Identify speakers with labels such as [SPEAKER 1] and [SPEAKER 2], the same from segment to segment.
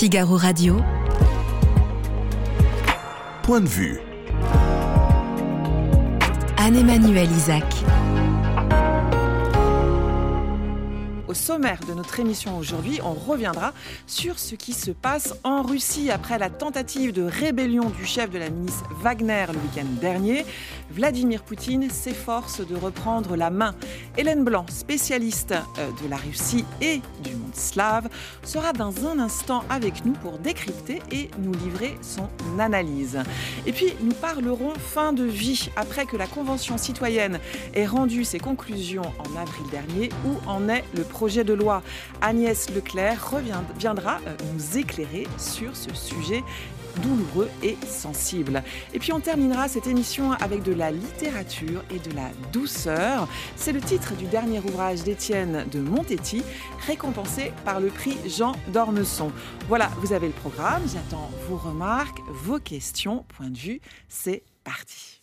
[SPEAKER 1] Figaro Radio.
[SPEAKER 2] Point de vue.
[SPEAKER 1] Anne-Emmanuel Isaac.
[SPEAKER 3] Au sommaire de notre émission aujourd'hui, on reviendra sur ce qui se passe en Russie après la tentative de rébellion du chef de la milice Wagner le week-end dernier. Vladimir Poutine s'efforce de reprendre la main. Hélène Blanc, spécialiste euh, de la Russie et du monde slave, sera dans un instant avec nous pour décrypter et nous livrer son analyse. Et puis, nous parlerons fin de vie après que la Convention citoyenne ait rendu ses conclusions en avril dernier. Où en est le projet de loi? Agnès Leclerc reviendra euh, nous éclairer sur ce sujet douloureux et sensible. Et puis on terminera cette émission avec de la littérature et de la douceur. C'est le titre du dernier ouvrage d'Étienne de Montetti, récompensé par le prix Jean d'Ormesson. Voilà, vous avez le programme, j'attends vos remarques, vos questions, point de vue, c'est parti.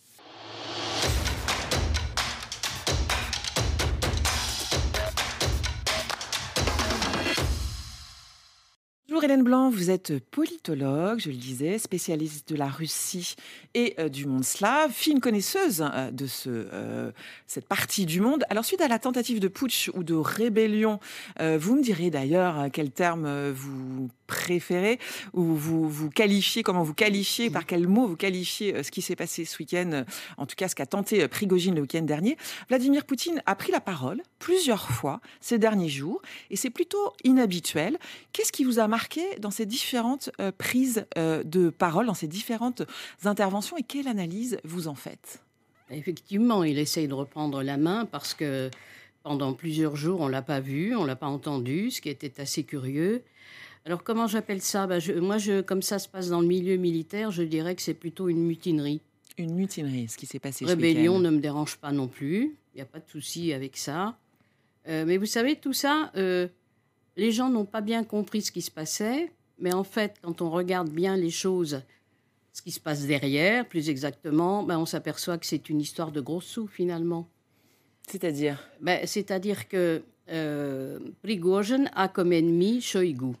[SPEAKER 3] Bonjour Hélène Blanc, vous êtes politologue, je le disais, spécialiste de la Russie et euh, du monde slave, fine connaisseuse euh, de ce, euh, cette partie du monde. Alors suite à la tentative de putsch ou de rébellion, vous me direz d'ailleurs quel terme vous préférez ou vous vous qualifiez, comment vous qualifiez, par quel mot vous qualifiez ce qui s'est passé ce week-end, en tout cas ce qu'a tenté Prigogine le week-end dernier. Vladimir Poutine a pris la parole plusieurs fois ces derniers jours et c'est plutôt inhabituel. Qu'est-ce qui vous a marqué dans ces différentes euh, prises euh, de parole, dans ces différentes interventions et quelle analyse vous en faites?
[SPEAKER 4] Effectivement, il essaye de reprendre la main parce que pendant plusieurs jours, on l'a pas vu, on l'a pas entendu, ce qui était assez curieux. Alors comment j'appelle ça? Bah, Moi, je, comme ça se passe dans le milieu militaire, je dirais que c'est plutôt une mutinerie.
[SPEAKER 3] Une mutinerie, ce qui s'est passé.
[SPEAKER 4] Rébellion ne me dérange pas non plus. Il n'y a pas de souci avec ça. Euh, mais vous savez, tout ça, les gens n'ont pas bien compris ce qui se passait, mais en fait, quand on regarde bien les choses, ce qui se passe derrière, plus exactement, ben on s'aperçoit que c'est une histoire de gros sous finalement.
[SPEAKER 3] C'est-à-dire
[SPEAKER 4] ben, C'est-à-dire que euh, Prigozhin a comme ennemi Shoigu.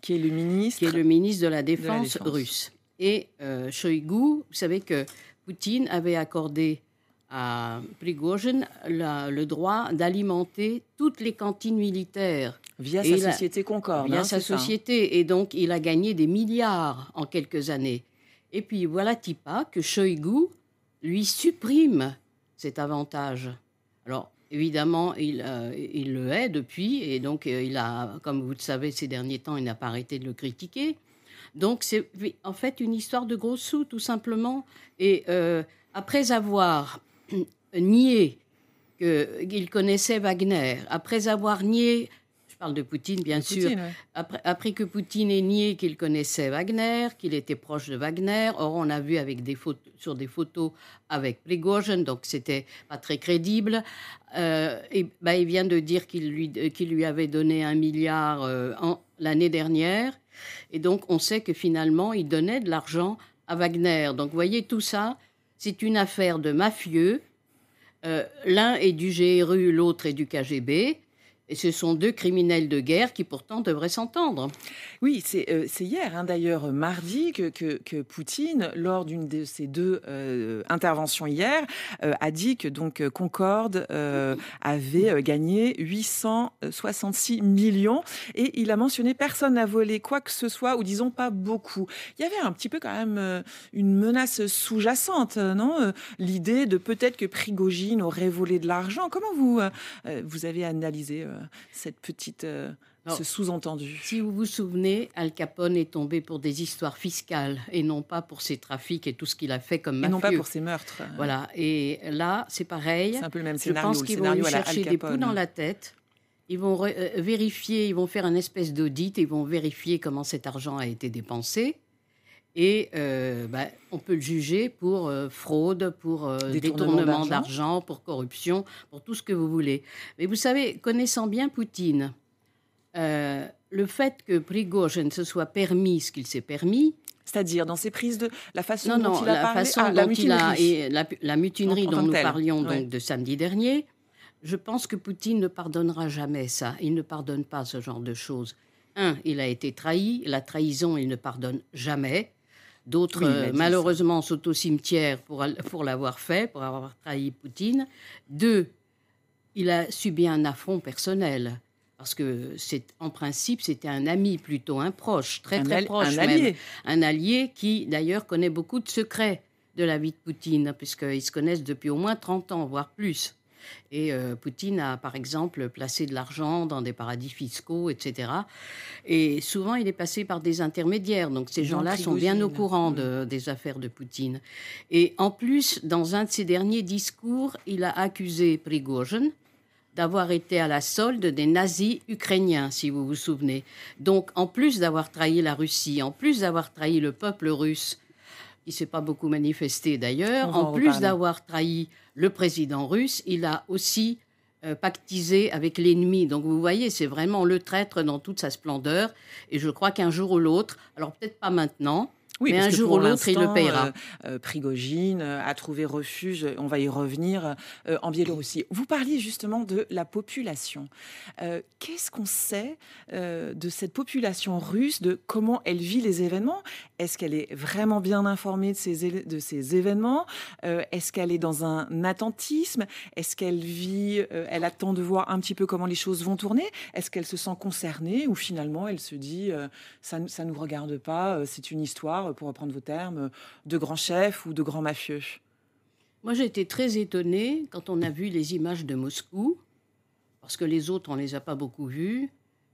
[SPEAKER 3] Qui est le ministre
[SPEAKER 4] Qui est le ministre de la Défense, russe. Et euh, Shoigu, vous savez que Poutine avait accordé à Prigozhin le droit d'alimenter toutes les cantines militaires.
[SPEAKER 3] Via sa société Concorde.
[SPEAKER 4] Via
[SPEAKER 3] hein,
[SPEAKER 4] sa société. Et donc, il a gagné des milliards en quelques années. Et puis, voilà Tipa que Shoigu lui supprime cet avantage. Alors, évidemment, il, euh, le hait depuis. Et donc, euh, il a, comme vous le savez, ces derniers temps, il n'a pas arrêté de le critiquer. Donc, c'est en fait une histoire de gros sous, tout simplement. Et euh, après avoir nié qu'il connaissait Wagner, après avoir nié, parle de Poutine bien sûr, après, que Poutine ait nié qu'il connaissait Wagner, qu'il était proche de Wagner, or on a vu avec des photos, sur des photos avec Prigozhin, donc c'était pas très crédible, euh, et bah, il vient de dire qu'il lui, qu'il lui avait donné un milliard euh, l'année dernière, et donc on sait que finalement il donnait de l'argent à Wagner. Donc vous voyez tout ça, c'est une affaire de mafieux. Euh, l'un est du GRU, l'autre est du KGB. Et ce sont deux criminels de guerre qui pourtant devraient s'entendre.
[SPEAKER 3] Oui, c'est euh, hier, hein, d'ailleurs, mardi, que, Poutine, lors d'une de ces deux euh, interventions hier, euh, a dit que donc Concorde avait gagné 866 millions. Et il a mentionné personne n'a volé quoi que ce soit, ou disons pas beaucoup. Il y avait un petit peu quand même une menace sous-jacente, non L'idée de peut-être que Prigogine aurait volé de l'argent. Comment vous, vous avez analysé cette petite, ce sous-entendu.
[SPEAKER 4] Si vous vous souvenez, Al Capone est tombé pour des histoires fiscales et non pas pour ses trafics et tout ce qu'il a fait comme mafieux.
[SPEAKER 3] Et non pas pour ses meurtres.
[SPEAKER 4] Voilà. Et là, c'est pareil.
[SPEAKER 3] C'est un peu le même scénario.
[SPEAKER 4] Je pense qu'ils vont lui chercher des poux dans la tête. Ils vont euh, vérifier, ils vont faire un espèce d'audit, ils vont vérifier comment cet argent a été dépensé. Et euh, bah, on peut le juger pour euh, fraude, pour euh, détournement, d'argent, pour corruption, pour tout ce que vous voulez. Mais vous savez, connaissant bien Poutine, le fait que Prigozhin se soit permis ce qu'il s'est permis,
[SPEAKER 3] c'est-à-dire dans ses prises de la façon dont il
[SPEAKER 4] a
[SPEAKER 3] la
[SPEAKER 4] parlé, façon ah, dont la mutinerie, il a, et la, mutinerie dont nous parlions donc de samedi dernier, je pense que Poutine ne pardonnera jamais ça. Il ne pardonne pas ce genre de choses. un, il a été trahi. La trahison, il ne pardonne jamais. D'autres,
[SPEAKER 3] Oui,
[SPEAKER 4] euh, malheureusement, sont au cimetière pour l'avoir fait, pour avoir trahi Poutine. Deux, il a subi un affront personnel. Parce que, c'est, en principe, c'était un ami plutôt, un proche, très
[SPEAKER 3] Un
[SPEAKER 4] très proche
[SPEAKER 3] un
[SPEAKER 4] même.
[SPEAKER 3] allié.
[SPEAKER 4] Un allié qui, d'ailleurs, connaît beaucoup de secrets de la vie de Poutine, puisqu'ils se connaissent depuis au moins 30 ans, voire plus. Et euh, Poutine a, par exemple, placé de l'argent dans des paradis fiscaux, etc. Et souvent, il est passé par des intermédiaires. Donc, ces gens-là sont bien au courant de- des affaires de Poutine. Et en plus, dans un de ses derniers discours, il a accusé Prigozhin d'avoir été à la solde des nazis ukrainiens, si vous vous souvenez. Donc, en plus d'avoir trahi la Russie, en plus d'avoir trahi le peuple russe, qui s'est pas beaucoup manifesté d'ailleurs,
[SPEAKER 3] en
[SPEAKER 4] en plus d'avoir trahi le président russe, il a aussi euh, pactisé avec l'ennemi. Donc, vous voyez, c'est vraiment le traître dans toute sa splendeur. Et je crois qu'un jour ou l'autre, alors peut-être pas maintenant,
[SPEAKER 3] Oui,
[SPEAKER 4] Mais
[SPEAKER 3] parce
[SPEAKER 4] un
[SPEAKER 3] que
[SPEAKER 4] jour ou l'autre, il le paiera.
[SPEAKER 3] euh, euh, Prigogine euh, a trouvé refuge, on va y revenir, euh, en Biélorussie. Vous parliez justement de la population. Euh, Qu'est-ce qu'on sait euh, de cette population russe, de comment elle vit les événements? Est-ce qu'elle est vraiment bien informée de ces, de ces événements? Euh, Est-ce qu'elle est dans un attentisme? Est-ce qu'elle vit, euh, elle attend de voir un petit peu comment les choses vont tourner? Est-ce qu'elle se sent concernée ou finalement elle se dit euh, ça ne nous regarde pas, euh, c'est une histoire, euh, pour reprendre vos termes, euh, de grands chefs ou de grands mafieux
[SPEAKER 4] Moi, j'ai été très étonnée quand on a vu les images de Moscou, parce que les autres, on les a pas beaucoup vues.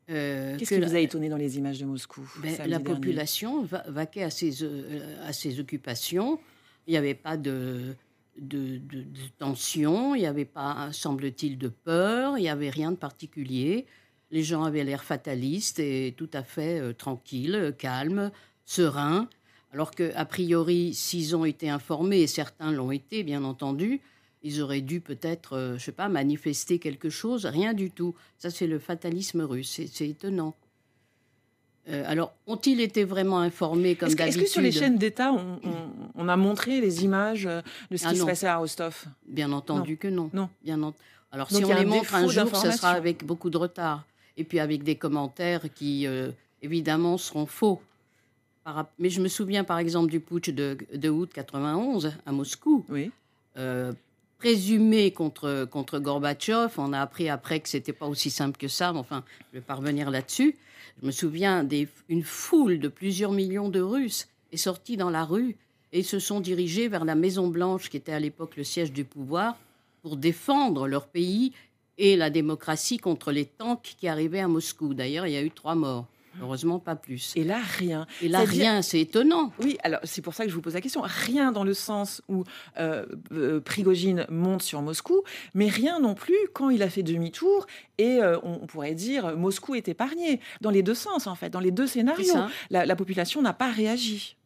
[SPEAKER 4] euh,
[SPEAKER 3] Qu'est-ce
[SPEAKER 4] que
[SPEAKER 3] qui vous a étonné dans les images de Moscou
[SPEAKER 4] ben, La population va- vaquait à ses, euh, à ses occupations. Il n'y avait pas de, de, de- de tension, il n'y avait pas, semble-t-il, de peur, il n'y avait rien de particulier. Les gens avaient l'air fatalistes et tout à fait euh, tranquilles, calmes, sereins. Alors qu'a priori, s'ils ont été informés, et certains l'ont été, bien entendu, ils auraient dû peut-être, euh, je ne sais pas, manifester quelque chose. Rien du tout. Ça, c'est le fatalisme russe. C'est- étonnant. Euh, alors, ont-ils été vraiment informés comme
[SPEAKER 3] que, est-ce
[SPEAKER 4] d'habitude
[SPEAKER 3] que sur les chaînes d'État, on, on- on a montré les images euh, de ce
[SPEAKER 4] Ah
[SPEAKER 3] qui se passait à Rostov?
[SPEAKER 4] Bien entendu que non.
[SPEAKER 3] Non.
[SPEAKER 4] Bien Alors,
[SPEAKER 3] Donc,
[SPEAKER 4] si on les montre un jour, ce sera avec beaucoup de retard. Et puis avec des commentaires qui, euh, évidemment, seront faux. Mais je me souviens, par exemple, du putsch de, de août 91 à Moscou.
[SPEAKER 3] Oui.
[SPEAKER 4] euh, présumé contre, contre Gorbatchev. On a appris après que c'était pas aussi simple que ça, mais enfin, je vais pas revenir là-dessus. Je me souviens d'une foule de plusieurs millions de Russes est sortie dans la rue et se sont dirigés vers la Maison Blanche, qui était à l'époque le siège du pouvoir, pour défendre leur pays et la démocratie contre les tanks qui arrivaient à Moscou. D'ailleurs, il y a eu trois morts. Heureusement, pas plus.
[SPEAKER 3] Et là, rien.
[SPEAKER 4] Et là, rien, c'est étonnant.
[SPEAKER 3] Oui, alors c'est pour ça que je vous pose la question. Rien dans le sens où euh, euh, Prigogine monte sur Moscou, mais rien non plus quand il a fait demi-tour et euh, on, on pourrait dire Moscou est épargné. Dans les deux sens, en fait, dans les deux scénarios. La, la population n'a pas réagi.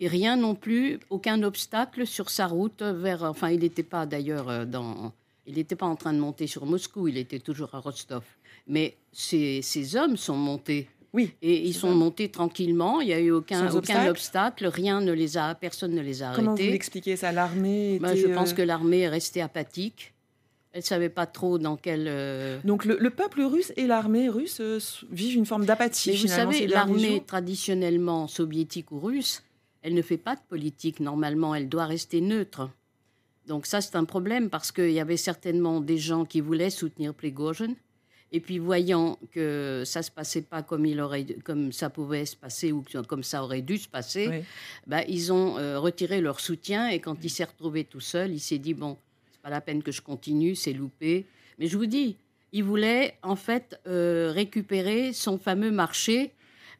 [SPEAKER 4] Et rien non plus, aucun obstacle sur sa route vers. Enfin, il n'était pas d'ailleurs euh, dans. Il n'était pas en train de monter sur Moscou, il était toujours à Rostov. Mais ces, ces hommes sont montés.
[SPEAKER 3] Oui.
[SPEAKER 4] Et ils sont
[SPEAKER 3] ça.
[SPEAKER 4] montés tranquillement. Il n'y a eu aucun,
[SPEAKER 3] Sans
[SPEAKER 4] aucun
[SPEAKER 3] obstacle
[SPEAKER 4] obstacle. Rien ne les a. Personne ne les a
[SPEAKER 3] Comment vous
[SPEAKER 4] arrêtés.
[SPEAKER 3] l'expliquez ça? L'armée
[SPEAKER 4] Ben, je pense
[SPEAKER 3] euh,
[SPEAKER 4] que l'armée est restée apathique. Elle ne savait pas trop dans quel. euh,
[SPEAKER 3] Donc le, le peuple russe et l'armée russe euh, vivent une forme d'apathie.
[SPEAKER 4] Mais vous savez, l'armée traditionnellement soviétique ou russe, elle ne fait pas de politique normalement, elle doit rester neutre. Donc ça, c'est un problème parce qu'il y avait certainement des gens qui voulaient soutenir Prigozhin. Et puis voyant que ça se passait pas comme, il aurait, comme ça pouvait se passer ou comme ça aurait dû se passer,
[SPEAKER 3] Oui.
[SPEAKER 4] bah, ils ont euh, retiré leur soutien. Et quand il s'est retrouvé tout seul, il s'est dit, bon, c'est pas la peine que je continue, c'est loupé. Mais je vous dis, il voulait en fait euh, récupérer son fameux marché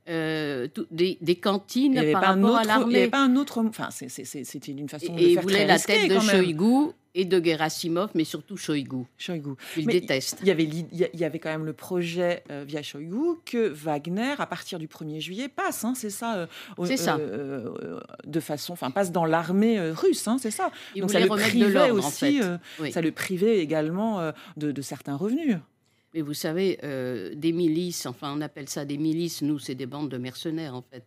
[SPEAKER 4] euh, tout- des, des
[SPEAKER 3] Il
[SPEAKER 4] cantines
[SPEAKER 3] n'y
[SPEAKER 4] par rapport à
[SPEAKER 3] autre- il y avait
[SPEAKER 4] l'armée.
[SPEAKER 3] pas un autre. Enfin, c'était une façon de
[SPEAKER 4] Et il
[SPEAKER 3] faire
[SPEAKER 4] voulait
[SPEAKER 3] très
[SPEAKER 4] la tête de. Shoigu et de Gerasimov, mais surtout Shoigu.
[SPEAKER 3] Shoigu.
[SPEAKER 4] Il
[SPEAKER 3] Mais
[SPEAKER 4] déteste.
[SPEAKER 3] Il y, avait, il y il avait quand même le projet euh, via Shoigu que Wagner, à partir du 1er juillet, passe, hein, c'est ça, euh,
[SPEAKER 4] C'est ça.
[SPEAKER 3] euh, euh, de façon, enfin, passe dans l'armée euh, russe, hein, c'est ça.
[SPEAKER 4] Il
[SPEAKER 3] Donc ça
[SPEAKER 4] voulait
[SPEAKER 3] le
[SPEAKER 4] de
[SPEAKER 3] privait
[SPEAKER 4] l'ordre, en
[SPEAKER 3] aussi,
[SPEAKER 4] fait.
[SPEAKER 3] euh,
[SPEAKER 4] Oui.
[SPEAKER 3] ça le privait également euh, de, de certains revenus.
[SPEAKER 4] Mais vous savez, euh, des milices, enfin on appelle ça des milices, nous c'est des bandes de mercenaires en fait.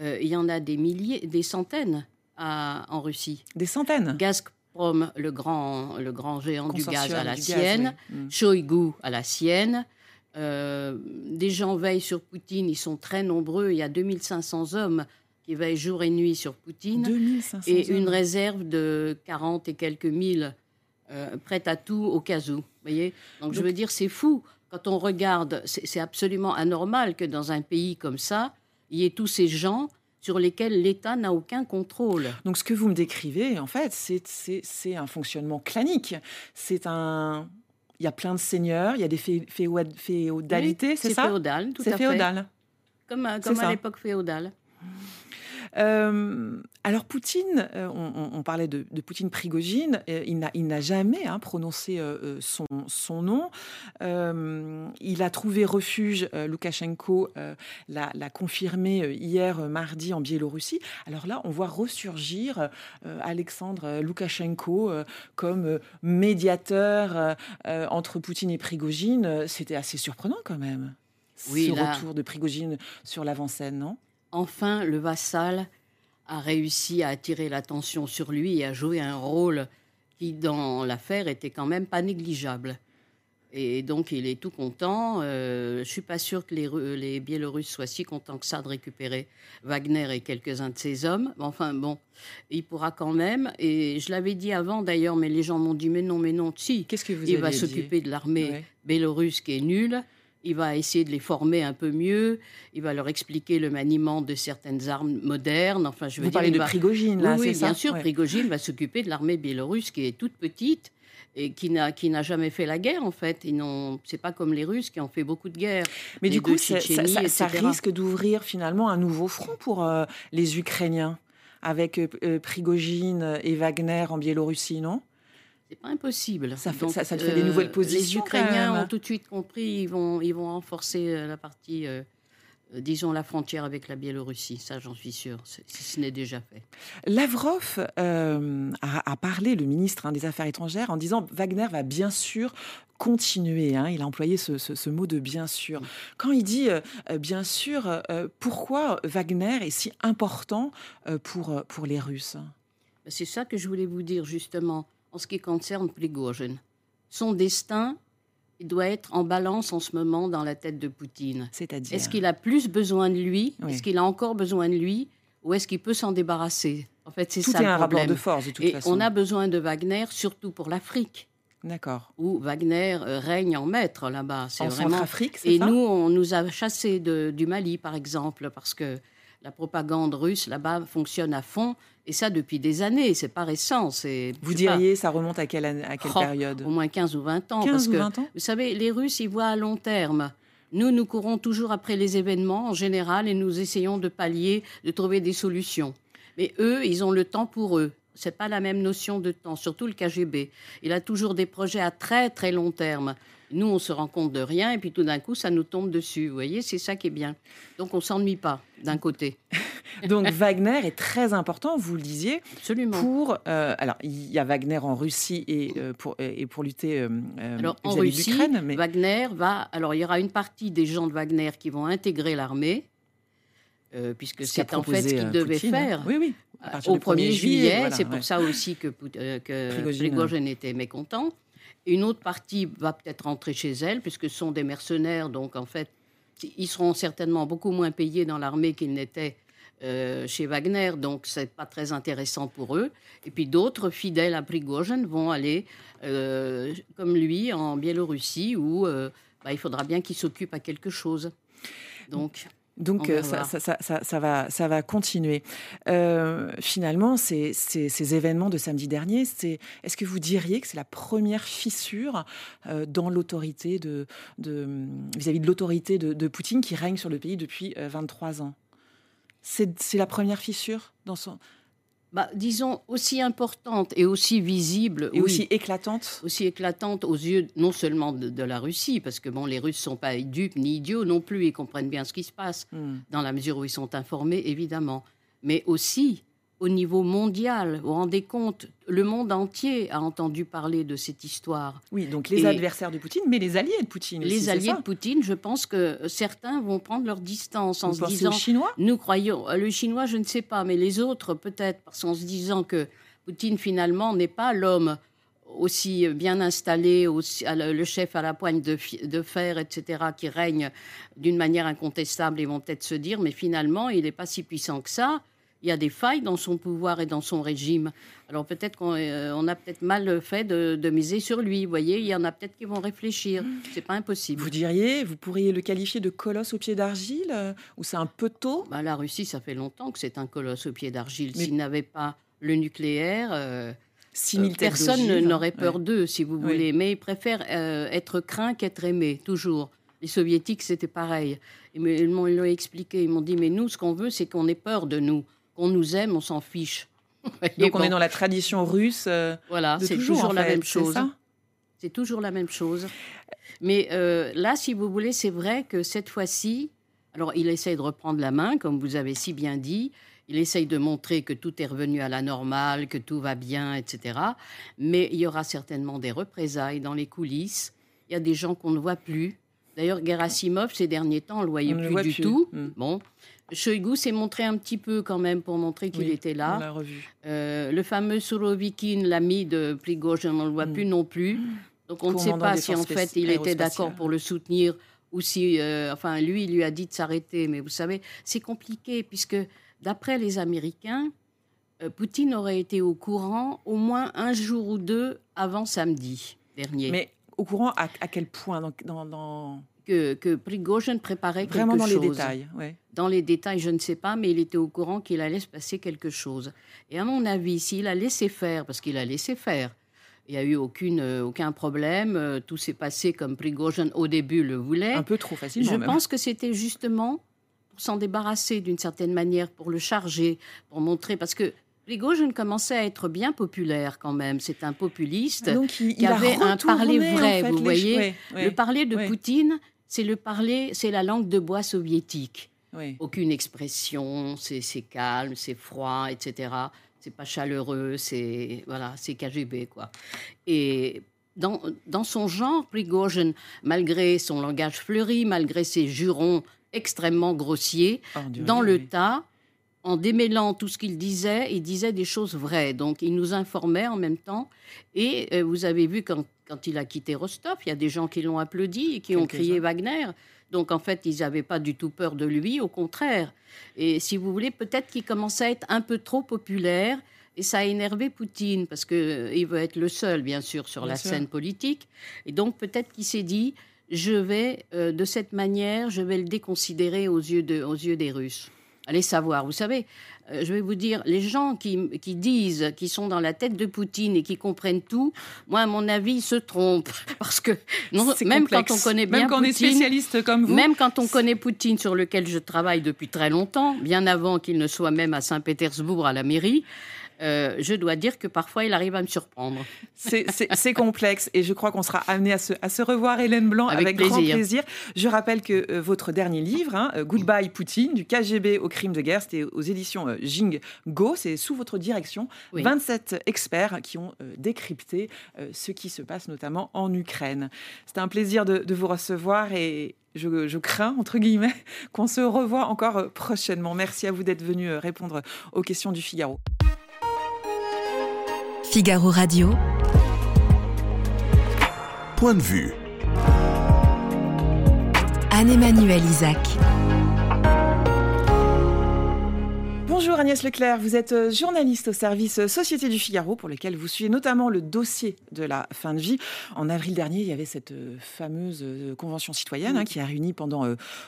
[SPEAKER 4] Euh, il y en a des milliers, des centaines à- en Russie.
[SPEAKER 3] Des centaines.
[SPEAKER 4] Gazprom, le grand, le grand géant du gaz,
[SPEAKER 3] Consortium
[SPEAKER 4] à la
[SPEAKER 3] gaz,
[SPEAKER 4] sienne.
[SPEAKER 3] oui. Mm.
[SPEAKER 4] Shoigu à la sienne. Euh, des gens veillent sur Poutine, ils sont très nombreux. Il y a 2500 hommes qui veillent jour et nuit sur Poutine.
[SPEAKER 3] 2500
[SPEAKER 4] et une
[SPEAKER 3] hommes.
[SPEAKER 4] réserve de 40 et quelques mille euh, prête à tout au cas où. Voyez Donc, je veux dire, c'est fou. Quand on regarde, c'est c'est absolument anormal que dans un pays comme ça, il y ait tous ces gens sur lesquels l'État n'a aucun contrôle.
[SPEAKER 3] Donc ce que vous me décrivez, en fait, c'est- c'est c'est un fonctionnement clanique. C'est un... Il y a plein de seigneurs, il y a des fé- féo- féodalités,
[SPEAKER 4] Oui,
[SPEAKER 3] c'est
[SPEAKER 4] C'est
[SPEAKER 3] ça?
[SPEAKER 4] féodal, tout
[SPEAKER 3] C'est
[SPEAKER 4] à fait.
[SPEAKER 3] féodal.
[SPEAKER 4] Comme, à-
[SPEAKER 3] C'est
[SPEAKER 4] comme à l'époque féodale.
[SPEAKER 3] Euh, alors Poutine, euh, on, on- on parlait de, de Poutine Prigogine, euh, il n'a- jamais hein, prononcé son, son nom. Il a trouvé refuge, Loukachenko l'a confirmé hier mardi en Biélorussie. Alors là, on voit ressurgir Alexandre Loukachenko comme médiateur entre Poutine et Prigogine. C'était assez surprenant quand même.
[SPEAKER 4] Oui,
[SPEAKER 3] ce
[SPEAKER 4] là-
[SPEAKER 3] retour de Prigogine sur l'avant-scène, non?
[SPEAKER 4] Enfin, le vassal a réussi à attirer l'attention sur lui et à jouer un rôle qui, dans l'affaire, était quand même pas négligeable. Et donc, il est tout content. Euh, je suis pas sûr que les, Ru- les Biélorusses soient si contents que ça de récupérer Wagner et quelques-uns de ses hommes. Enfin, bon, il pourra quand même. Et je l'avais dit avant, d'ailleurs, mais les gens m'ont dit, mais non, mais non, si.
[SPEAKER 3] Qu'est-ce que vous
[SPEAKER 4] Il va s'occuper de l'armée
[SPEAKER 3] Ouais.
[SPEAKER 4] bélorusse qui est nulle. Il va essayer de les former un peu mieux. Il va leur expliquer le maniement de certaines armes modernes. Enfin, je veux
[SPEAKER 3] Vous
[SPEAKER 4] dire,
[SPEAKER 3] parlez de
[SPEAKER 4] va-
[SPEAKER 3] Prigogine, là,
[SPEAKER 4] oui, oui,
[SPEAKER 3] ça
[SPEAKER 4] bien sûr,
[SPEAKER 3] Ouais.
[SPEAKER 4] Prigogine va s'occuper de l'armée biélorusse qui est toute petite et qui n'a qui n'a jamais fait la guerre en fait. Ils n'ont, c'est pas comme les Russes qui ont fait beaucoup de guerres.
[SPEAKER 3] Mais
[SPEAKER 4] les
[SPEAKER 3] du coup, ça, risque d'ouvrir finalement un nouveau front pour euh, les Ukrainiens, avec euh, Prigogine et Wagner en Biélorussie, non?
[SPEAKER 4] C'est pas impossible.
[SPEAKER 3] Ça fait-
[SPEAKER 4] Donc,
[SPEAKER 3] ça- ça te fait des nouvelles
[SPEAKER 4] Les
[SPEAKER 3] positions, quand
[SPEAKER 4] Ukrainiens ont tout de suite compris. Ils vont ils vont renforcer euh, la partie, euh, euh, disons la frontière avec la Biélorussie. Ça, j'en suis sûr. c'est- Si ce n'est déjà fait.
[SPEAKER 3] Lavrov euh, a, a parlé, le ministre hein, des Affaires étrangères, en disant Wagner va bien sûr continuer. hein. il a employé ce, ce- ce mot de bien sûr. Quand il dit euh, euh, bien sûr, euh, pourquoi Wagner est si important euh, pour, euh, pour les Russes?
[SPEAKER 4] C'est ça que je voulais vous dire justement en ce qui concerne Prigozhin. Son destin il doit être en balance en ce moment dans la tête de Poutine.
[SPEAKER 3] C'est-à-dire
[SPEAKER 4] Est-ce qu'il a plus besoin de lui?
[SPEAKER 3] Oui.
[SPEAKER 4] Est-ce qu'il a encore besoin de lui? Ou est-ce qu'il peut s'en débarrasser? En fait, c'est
[SPEAKER 3] Tout
[SPEAKER 4] ça
[SPEAKER 3] est
[SPEAKER 4] le
[SPEAKER 3] un rapport
[SPEAKER 4] problème.
[SPEAKER 3] de force, de toute
[SPEAKER 4] Et
[SPEAKER 3] façon.
[SPEAKER 4] on a besoin de Wagner surtout pour l'Afrique,
[SPEAKER 3] D'accord.
[SPEAKER 4] où Wagner euh, règne en maître là-bas. C'est
[SPEAKER 3] En
[SPEAKER 4] vraiment
[SPEAKER 3] Centrafrique, c'est
[SPEAKER 4] et
[SPEAKER 3] ça?
[SPEAKER 4] nous, on nous a chassés de- du Mali, par exemple, parce que la propagande russe là-bas fonctionne à fond, et ça depuis des années. C'est pas récent. C'est
[SPEAKER 3] Vous
[SPEAKER 4] pas,
[SPEAKER 3] diriez, ça remonte à quelle, année- à quelle
[SPEAKER 4] Oh,
[SPEAKER 3] période?
[SPEAKER 4] au moins 15 ou 20 ans.
[SPEAKER 3] 15
[SPEAKER 4] parce
[SPEAKER 3] ou
[SPEAKER 4] que,
[SPEAKER 3] 20 ans?
[SPEAKER 4] vous savez, les Russes, ils voient à long terme. Nous, nous courons toujours après les événements en général et nous essayons de pallier, de trouver des solutions. Mais eux, ils ont le temps pour eux. C'est pas la même notion de temps, surtout le KGB. Il a toujours des projets à très très long terme. Nous, on se rend compte de rien et puis tout d'un coup, ça nous tombe dessus. Vous voyez, c'est ça qui est bien. Donc, on s'ennuie pas d'un côté.
[SPEAKER 3] Donc Wagner est très important, vous le disiez,
[SPEAKER 4] Absolument.
[SPEAKER 3] pour... euh, alors, il y a Wagner en Russie et, euh, pour, et pour lutter euh, euh,
[SPEAKER 4] Alors en Russie,
[SPEAKER 3] mais
[SPEAKER 4] Wagner va. Alors il y aura une partie des gens de Wagner qui vont intégrer l'armée, puisque
[SPEAKER 3] ce
[SPEAKER 4] c'est en fait ce
[SPEAKER 3] proposé,
[SPEAKER 4] qu'il devait
[SPEAKER 3] Poutine, hein.
[SPEAKER 4] faire
[SPEAKER 3] Oui, oui.
[SPEAKER 4] au
[SPEAKER 3] du
[SPEAKER 4] 1er juillet.
[SPEAKER 3] voilà,
[SPEAKER 4] c'est
[SPEAKER 3] ouais.
[SPEAKER 4] pour ça aussi que, que.
[SPEAKER 3] Prigogine
[SPEAKER 4] était mécontent. Une autre partie va peut-être rentrer chez elle, puisque ce sont des mercenaires, donc en fait, ils seront certainement beaucoup moins payés dans l'armée qu'ils n'étaient euh, chez Wagner, donc c'est pas très intéressant pour eux. Et puis d'autres fidèles à Prigogine vont aller, euh, comme lui, en Biélorussie, où euh, bah, il faudra bien qu'il s'occupe à quelque chose. Donc,
[SPEAKER 3] Donc euh, ça,
[SPEAKER 4] voir.
[SPEAKER 3] ça, ça, ça- ça va, ça va continuer. Euh, finalement, ces, ces- ces événements de samedi dernier, c'est, est-ce que vous diriez que c'est la première fissure euh, dans l'autorité de, de, vis-à-vis de l'autorité de, de Poutine qui règne sur le pays depuis euh, 23 ans? C'est, c'est la première fissure dans son,
[SPEAKER 4] bah, disons, aussi importante et aussi visible,
[SPEAKER 3] et
[SPEAKER 4] oui.
[SPEAKER 3] aussi éclatante.
[SPEAKER 4] aussi éclatante aux yeux non seulement de, de la Russie, parce que bon, les Russes sont pas dupes ni idiots non plus, ils comprennent bien ce qui se passe,
[SPEAKER 3] Hmm.
[SPEAKER 4] dans la mesure où ils sont informés, évidemment, mais aussi au niveau mondial. Vous vous rendez compte, le monde entier a entendu parler de cette histoire.
[SPEAKER 3] Oui, donc les
[SPEAKER 4] Et-
[SPEAKER 3] adversaires de Poutine, mais les alliés de Poutine.
[SPEAKER 4] Les alliés de Poutine, je pense que certains vont prendre leur distance en
[SPEAKER 3] Vous
[SPEAKER 4] se disant
[SPEAKER 3] aux Chinois
[SPEAKER 4] nous croyons, euh, le chinois, je ne sais pas, mais les autres peut-être, parce qu'en se disant que Poutine finalement n'est pas l'homme aussi bien installé, aussi, le chef à la poigne de, de fer, etc., qui règne d'une manière incontestable, ils vont peut-être se dire, mais finalement, il n'est pas si puissant que ça il y a des failles dans son pouvoir et dans son régime. Alors peut-être qu'on euh, a peut-être mal fait de, miser sur lui. Vous voyez, il y en a peut-être qui vont réfléchir. C'est pas impossible.
[SPEAKER 3] Vous diriez, vous pourriez le qualifier de colosse au pied d'argile euh, ou c'est un peu tôt?
[SPEAKER 4] Bah, La Russie, ça fait longtemps que c'est un colosse au pied d'argile. S'il n'avait pas le nucléaire. Euh, personne n'aurait peur d'eux, si vous voulez, mais ils préfèrent être craints qu'être aimés, toujours. Les soviétiques, c'était pareil. Ils m'ont expliqué, ils m'ont dit, mais nous, ce qu'on veut, c'est qu'on ait peur de nous. Qu'on nous aime, on s'en fiche.
[SPEAKER 3] Donc on est dans la tradition russe.
[SPEAKER 4] Euh, voilà, c'est toujours, la même chose. C'est toujours la même chose. Mais euh, là, si vous voulez, c'est vrai que cette fois-ci, alors il essaye de reprendre la main, comme vous avez si bien dit. Il essaye de montrer que tout est revenu à la normale, que tout va bien, etc. Mais il y aura certainement des représailles dans les coulisses. Il y a des gens qu'on ne voit plus. D'ailleurs, Gerasimov, ces derniers temps, on ne le voyait plus du tout. Hmm. Bon. Shoigu s'est montré un petit peu quand même pour montrer qu'il était là. Euh, le fameux Surovikin, l'ami de Prigozhin, on ne le voit hmm. plus non plus. Donc on ne sait pas si en fait il était d'accord pour le soutenir ou si, euh, enfin lui, il lui a dit de s'arrêter. Mais vous savez, c'est compliqué puisque d'après les Américains, euh, Poutine aurait été au courant au moins un jour ou deux avant samedi dernier.
[SPEAKER 3] Mais au courant à, quel point? Dans,
[SPEAKER 4] Que, que Prigozhin préparait
[SPEAKER 3] Vraiment
[SPEAKER 4] quelque
[SPEAKER 3] chose. Vraiment dans les détails, ouais.
[SPEAKER 4] Dans les détails, je ne sais pas, mais il était au courant qu'il allait se passer quelque chose. Et à mon avis, s'il a laissé faire, parce qu'il a laissé faire, il n'y a eu aucune, euh, aucun problème, euh, tout s'est passé comme Prigozhin au début le voulait.
[SPEAKER 3] Un peu trop facilement.
[SPEAKER 4] Je pense que c'était justement pour s'en débarrasser d'une certaine manière, pour le charger, pour montrer, parce que Prigozhin commençait à être bien populaire quand même. C'est un populiste
[SPEAKER 3] Donc
[SPEAKER 4] qui avait un parler vrai, vous voyez. Le parler de Poutine, c'est le parler, c'est la langue de bois soviétique. Aucune expression, c'est calme, c'est froid, etc. C'est pas chaleureux, c'est voilà, c'est KGB quoi. Et dans, dans son genre, Prigozhin, malgré son langage fleuri, malgré ses jurons extrêmement grossiers, dans le tas, en démêlant tout ce qu'il disait, il disait des choses vraies. Donc il nous informait en même temps. Et euh, vous avez vu quand, quand, il a quitté Rostov, il y a des gens qui l'ont applaudi et qui ont crié Wagner. Donc en fait, ils n'avaient pas du tout peur de lui, au contraire. Et si vous voulez, peut-être qu'il commençait à être un peu trop populaire. Et ça a énervé Poutine, parce qu'il euh, veut être le seul, bien sûr, sur la scène politique. Et donc peut-être qu'il s'est dit, je vais, euh, de cette manière, je vais le déconsidérer aux yeux, de, aux yeux des Russes. Allez savoir, vous savez, euh, je vais vous dire, les gens qui, qui, disent, qui sont dans la tête de Poutine et qui comprennent tout, moi, à mon avis, ils se trompent. Parce que non, même quand on connaît bien
[SPEAKER 3] même quand
[SPEAKER 4] on est
[SPEAKER 3] spécialiste comme vous.
[SPEAKER 4] Même quand on connaît Poutine, sur lequel je travaille depuis très longtemps, bien avant qu'il ne soit même à Saint-Pétersbourg à la mairie, euh, je dois dire que parfois il arrive à me surprendre.
[SPEAKER 3] C'est complexe et je crois qu'on sera amené à se, à se, revoir, Hélène Blanc, avec, grand plaisir. Je rappelle que euh, votre dernier livre, hein, euh, Goodbye Poutine, du KGB au crime de guerre, c'était aux éditions Jing Go, c'est sous votre direction. 27 experts qui ont décrypté ce qui se passe notamment en Ukraine. C'était un plaisir de, de vous recevoir et je, je, crains, entre guillemets, qu'on se revoie encore prochainement. Merci à vous d'être venu répondre aux questions du Figaro.
[SPEAKER 1] Figaro Radio.
[SPEAKER 2] Point de vue.
[SPEAKER 1] Anne-Emmanuel Isaac.
[SPEAKER 3] Bonjour Agnès Leclerc, vous êtes euh, journaliste au service euh, Société du Figaro pour lequel vous suivez notamment le dossier de la fin de vie. En avril dernier, il y avait cette euh, fameuse convention citoyenne hein, qui a réuni pendant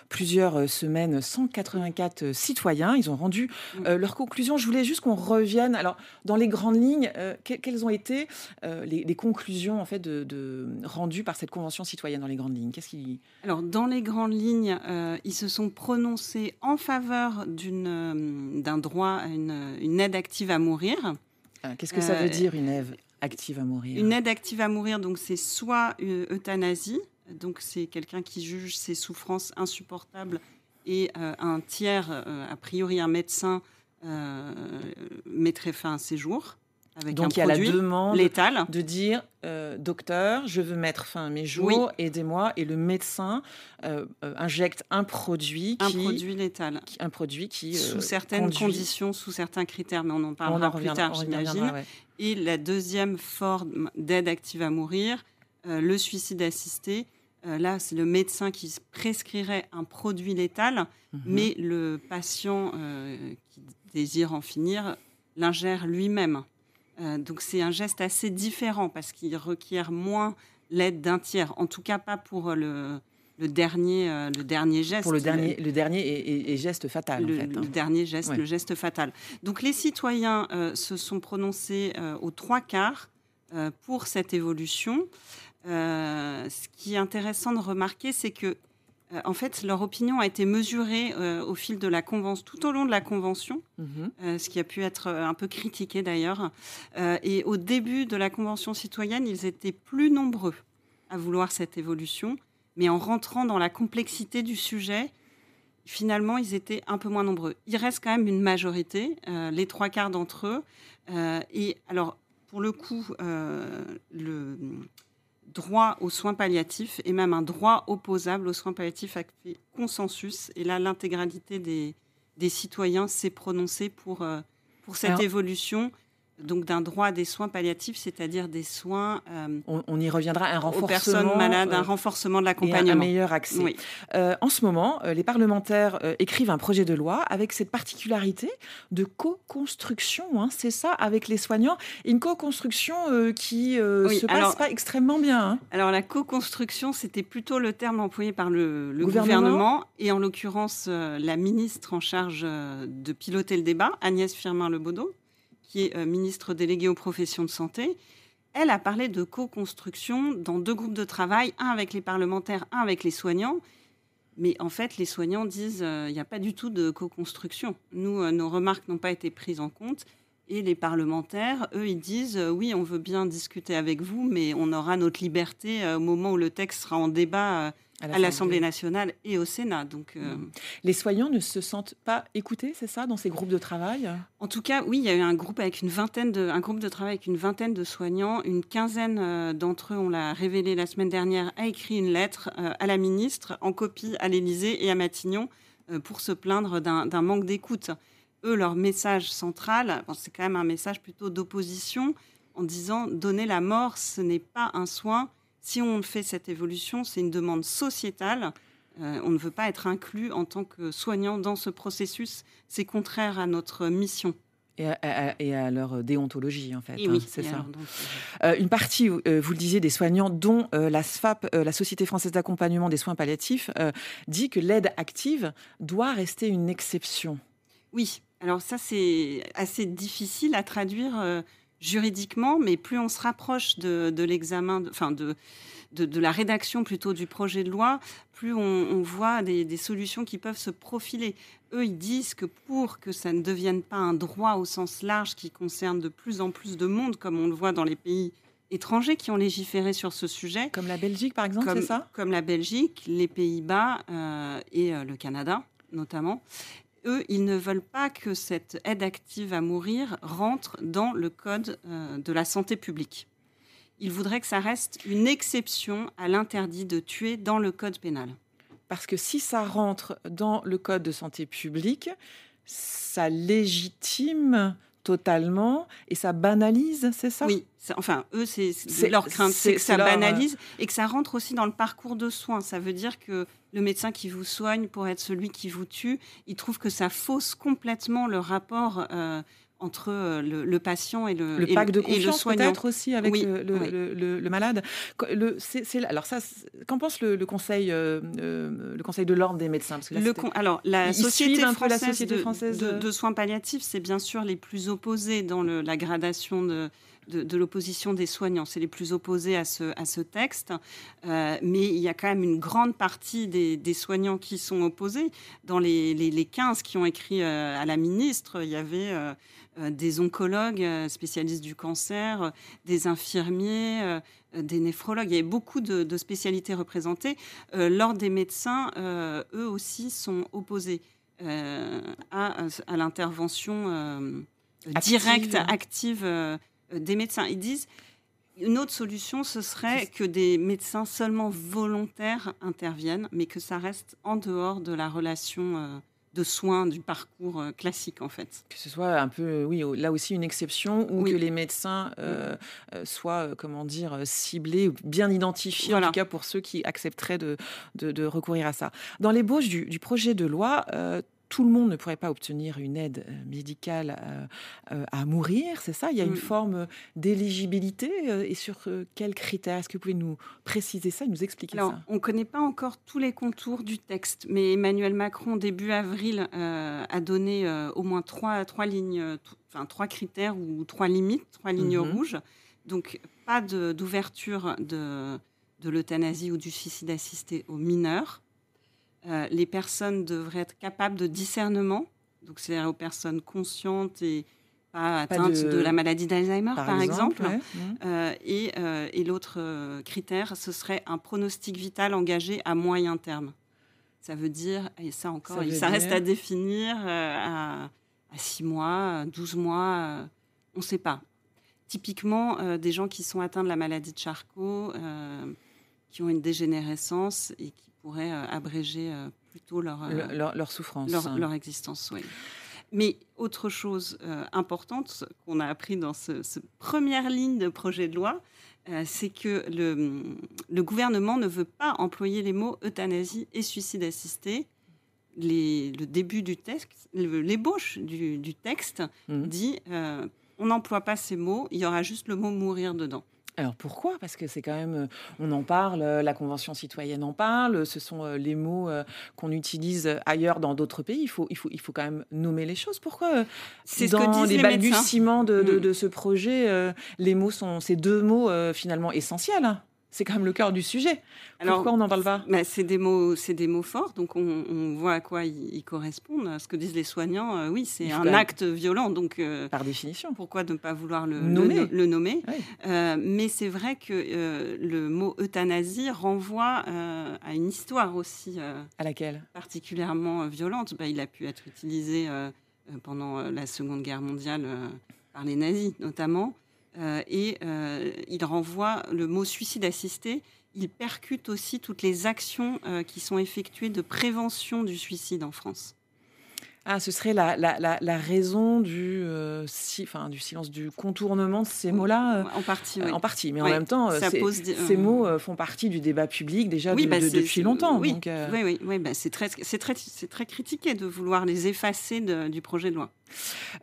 [SPEAKER 3] plusieurs semaines 184 citoyens. Ils ont rendu leurs conclusions. Je voulais juste qu'on revienne. Alors, dans les grandes lignes, quelles ont été les, conclusions en fait de, rendues par cette convention citoyenne dans les grandes lignes? Qu'est-ce qui
[SPEAKER 5] Alors, dans les grandes lignes, ils se sont prononcés en faveur d'un droit à une, aide active à mourir.
[SPEAKER 3] Ah, qu'est-ce que ça veut euh, dire une aide active à mourir?
[SPEAKER 5] Une aide active à mourir, donc c'est soit euthanasie, donc c'est quelqu'un qui juge ses souffrances insupportables et euh, un tiers, euh, a priori un médecin, mettrait fin à ses jours. Avec
[SPEAKER 3] Donc
[SPEAKER 5] un
[SPEAKER 3] il y a la demande de dire euh, docteur, je veux mettre fin à mes jours, aidez-moi. Et le médecin euh, euh, injecte un produit
[SPEAKER 5] Un
[SPEAKER 3] qui,
[SPEAKER 5] produit létal.
[SPEAKER 3] qui- un produit qui
[SPEAKER 5] sous
[SPEAKER 3] euh,
[SPEAKER 5] certaines
[SPEAKER 3] conduit-
[SPEAKER 5] conditions, sous certains critères, mais on en
[SPEAKER 3] On
[SPEAKER 5] parlera
[SPEAKER 3] en
[SPEAKER 5] plus
[SPEAKER 3] reviendra,
[SPEAKER 5] tard, j'imagine.
[SPEAKER 3] ouais.
[SPEAKER 5] Et la deuxième forme d'aide active à mourir, le suicide assisté. Là, c'est le médecin qui prescrirait un produit létal,
[SPEAKER 3] Mhm.
[SPEAKER 5] mais le patient qui désire en finir l'ingère lui-même. Euh, donc c'est un geste assez différent parce qu'il requiert moins l'aide d'un tiers. En tout cas, pas pour euh, le, le dernier, euh, le dernier geste.
[SPEAKER 3] Pour le dernier, le dernier est, est- est geste fatal,
[SPEAKER 5] le,
[SPEAKER 3] en fait. hein.
[SPEAKER 5] le dernier geste,
[SPEAKER 3] Ouais.
[SPEAKER 5] le geste fatal. Donc les citoyens euh, se sont prononcés euh, aux trois quarts pour cette évolution. Ce qui est intéressant de remarquer, c'est que en fait leur opinion a été mesurée euh, au fil de la convention, tout au long de la convention,
[SPEAKER 3] Mhm.
[SPEAKER 5] euh, ce qui a pu être euh, un peu critiqué d'ailleurs. Euh, et au début de la convention citoyenne, ils étaient plus nombreux à vouloir cette évolution, mais en rentrant dans la complexité du sujet, finalement, ils étaient un peu moins nombreux. Il reste quand même une majorité, euh, les trois quarts d'entre eux. Euh, et alors, pour le coup, euh, le droit aux soins palliatifs et même un droit opposable aux soins palliatifs a fait consensus. Et là, l'intégralité des, des citoyens s'est prononcée pour, euh, pour cette
[SPEAKER 3] Alors-
[SPEAKER 5] évolution donc d'un droit à des soins palliatifs, c'est-à-dire des soins euh,
[SPEAKER 3] On, on y reviendra, un
[SPEAKER 5] aux
[SPEAKER 3] renforcement.
[SPEAKER 5] personnes malades,
[SPEAKER 3] euh,
[SPEAKER 5] un renforcement de
[SPEAKER 3] et un, un
[SPEAKER 5] l'accompagnement.
[SPEAKER 3] meilleur accès.
[SPEAKER 5] Oui.
[SPEAKER 3] Euh, en ce moment, euh, les parlementaires euh, écrivent un projet de loi avec cette particularité de co-construction, hein, c'est ça, avec les soignants. Une co-construction euh, qui euh,
[SPEAKER 5] Oui,
[SPEAKER 3] se passe
[SPEAKER 5] alors-
[SPEAKER 3] pas extrêmement bien. hein.
[SPEAKER 5] Alors la co-construction, c'était plutôt le terme employé par le, le
[SPEAKER 3] Gouvernement.
[SPEAKER 5] gouvernement. et en l'occurrence euh, la ministre en charge euh, de piloter le débat, Agnès Firmin-Lebaudot, qui est euh, ministre déléguée aux professions de santé. Elle a parlé de co-construction dans deux groupes de travail, un avec les parlementaires, un avec les soignants. Mais en fait, les soignants disent euh, il n'y a pas du tout de co-construction. Nous, euh, nos remarques n'ont pas été prises en compte. Et les parlementaires, eux, ils disent oui, on veut bien discuter avec vous, mais on aura notre liberté au moment où le texte sera en débat à l'Assemblée nationale et au Sénat. Donc, euh,
[SPEAKER 3] Les soignants ne se sentent pas écoutés, c'est ça, dans ces groupes de travail?
[SPEAKER 5] En tout cas, oui, il y a eu un groupe avec une vingtaine de, un groupe de travail avec une vingtaine de soignants. Une quinzaine euh, d'entre eux, on l'a révélé la semaine dernière, a écrit une lettre euh, à la ministre en copie à l'Élysée et à Matignon pour se plaindre d'un d'un manque d'écoute. Eux, leur message central, bon, c'est quand même un message plutôt d'opposition en disant donner la mort, ce n'est pas un soin. Si on fait cette évolution, c'est une demande sociétale. Euh, on ne veut pas être inclus en tant que soignant dans ce processus. C'est contraire à notre mission.
[SPEAKER 3] et à, à- et à leur déontologie, en fait.
[SPEAKER 5] Et
[SPEAKER 3] hein,
[SPEAKER 5] oui,
[SPEAKER 3] c'est ça.
[SPEAKER 5] alors, donc, euh,
[SPEAKER 3] Euh, une partie, euh, vous le disiez, des soignants, dont euh, la SFAP, la Société française d'accompagnement des soins palliatifs, dit que l'aide active doit rester une exception.
[SPEAKER 5] Oui, alors ça c'est assez difficile à traduire juridiquement, mais plus on se rapproche de, de l'examen, enfin de, de, de la rédaction plutôt du projet de loi, plus on, on voit des, des solutions qui peuvent se profiler. Eux, ils disent que pour que ça ne devienne pas un droit au sens large qui concerne de plus en plus de monde, comme on le voit dans les pays étrangers qui ont légiféré sur ce sujet,
[SPEAKER 3] Comme la Belgique, par exemple, c'est ça?
[SPEAKER 5] comme la Belgique, les Pays-Bas euh, et euh, le Canada notamment. Eux, ils ne veulent pas que cette aide active à mourir rentre dans le code euh, de la santé publique. Ils voudraient que ça reste une exception à l'interdit de tuer dans le code pénal.
[SPEAKER 3] Parce que si ça rentre dans le code de santé publique, ça légitime totalement et ça banalise, c'est ça?
[SPEAKER 5] Oui, ça- enfin, eux, c'est leur crainte,
[SPEAKER 3] c'est-
[SPEAKER 5] que ça
[SPEAKER 3] leur, euh,
[SPEAKER 5] banalise et que ça rentre aussi dans le parcours de soins. Ça veut dire que le médecin qui vous soigne pour être celui qui vous tue, il trouve que ça fausse complètement le rapport euh, entre euh, le, le patient et le,
[SPEAKER 3] le
[SPEAKER 5] et
[SPEAKER 3] pacte de confiance
[SPEAKER 5] soignant.
[SPEAKER 3] peut-être aussi avec
[SPEAKER 5] Oui,
[SPEAKER 3] le,
[SPEAKER 5] oui.
[SPEAKER 3] malade. Alors ça, qu'en pense le, conseil, euh, euh, le conseil de l'ordre des médecins? Parce que là,
[SPEAKER 5] alors, la société,
[SPEAKER 3] la
[SPEAKER 5] française,
[SPEAKER 3] Société
[SPEAKER 5] de,
[SPEAKER 3] française
[SPEAKER 5] de-
[SPEAKER 3] de-
[SPEAKER 5] de soins palliatifs, c'est bien sûr les plus opposés dans la gradation de, de, de l'opposition des soignants. C'est les plus opposés à ce, à ce texte. Euh, mais il y a quand même une grande partie des, des soignants qui sont opposés. Dans les, les, les 15 qui ont écrit euh, à la ministre, il y avait euh, des oncologues spécialistes du cancer, des infirmiers, des néphrologues. Il y avait beaucoup de, de spécialités représentées. Euh, L'ordre des médecins, euh, eux aussi, sont opposés euh, à, à l'intervention
[SPEAKER 3] Active.
[SPEAKER 5] directe, active des médecins. Ils disent une autre solution, ce serait que des médecins seulement volontaires interviennent, mais que ça reste en dehors de la relation euh, de soins du parcours euh, classique, en fait.
[SPEAKER 3] Que ce soit un peu, oui, là aussi une exception, ou que les médecins euh, soient, comment dire, ciblés, bien identifiés, en tout cas pour ceux qui accepteraient de, de, recourir à ça. Dans l'ébauche du, du projet de loi, tout le monde ne pourrait pas obtenir une aide euh, médicale euh, euh, à, mourir, c'est ça? Il y a une forme d'éligibilité et sur quels critères? Est-ce que vous pouvez nous préciser ça, nous expliquer
[SPEAKER 5] ça? On ne connaît pas encore tous les contours du texte, mais Emmanuel Macron, début avril, a donné au moins trois, trois lignes, enfin trois critères ou trois limites, trois lignes mhm. rouges. Donc pas d'ouverture de, de l'euthanasie ou du suicide assisté aux mineurs euh, les personnes devraient être capables de discernement, donc c'est-à-dire aux personnes conscientes et pas atteintes de... la maladie d'Alzheimer, par, exemple. Euh, et, euh, et l'autre critère, ce serait un pronostic vital engagé à moyen terme. Ça veut dire, et ça encore, ça, reste à définir, à, à 6 mois, 12 mois, on ne sait pas. Typiquement, des gens qui sont atteints de la maladie de Charcot, qui ont une dégénérescence et qui pourrait euh, abréger euh, plutôt leur,
[SPEAKER 3] euh, leur, souffrance.
[SPEAKER 5] Leur, existence, oui. Mais autre chose importante qu'on a appris dans ce, première ligne de projet de loi, c'est que le, le, gouvernement ne veut pas employer les mots euthanasie et suicide assisté. Les, le début du texte, l'ébauche du, du, texte mmh. dit on n'emploie pas ces mots, il y aura juste le mot mourir dedans.
[SPEAKER 3] Alors pourquoi? Parce que c'est quand même, euh, on en parle, euh, la Convention citoyenne en parle, ce sont euh, les mots qu'on utilise ailleurs dans d'autres pays. Il faut, il, faut, il faut quand même nommer les choses. Pourquoi
[SPEAKER 5] C'est ce que disent les,
[SPEAKER 3] balbutiements de, de, mm. de, ce projet, les mots sont ces deux mots finalement essentiels hein? C'est quand même le cœur du sujet. Pourquoi on n'en parle pas?
[SPEAKER 5] bah, C'est des mots, c'est des mots forts, donc on, voit à quoi ils, correspondent. Ce que disent les soignants, euh, oui, c'est un acte violent, donc
[SPEAKER 3] euh, par définition.
[SPEAKER 5] Pourquoi ne pas vouloir le nommer, le, nommer? Euh, Mais c'est vrai que le mot euthanasie renvoie à une histoire aussi.
[SPEAKER 3] à laquelle?
[SPEAKER 5] Particulièrement violente. Bah, il a pu être utilisé pendant la Seconde Guerre mondiale par les nazis, notamment. Euh, et euh, il renvoie le mot suicide assisté. Il percute aussi toutes les actions euh, qui sont effectuées de prévention du suicide en France.
[SPEAKER 3] Ah, ce serait la, la, la, raison du, si, enfin, du silence, du contournement de ces mots-là
[SPEAKER 5] En partie, oui.
[SPEAKER 3] En partie, mais en même temps, ces mots font partie du débat public déjà bah, depuis longtemps.
[SPEAKER 5] Oui, oui, oui, bah, c'est très, très, très critiqué de vouloir les effacer du projet de loi.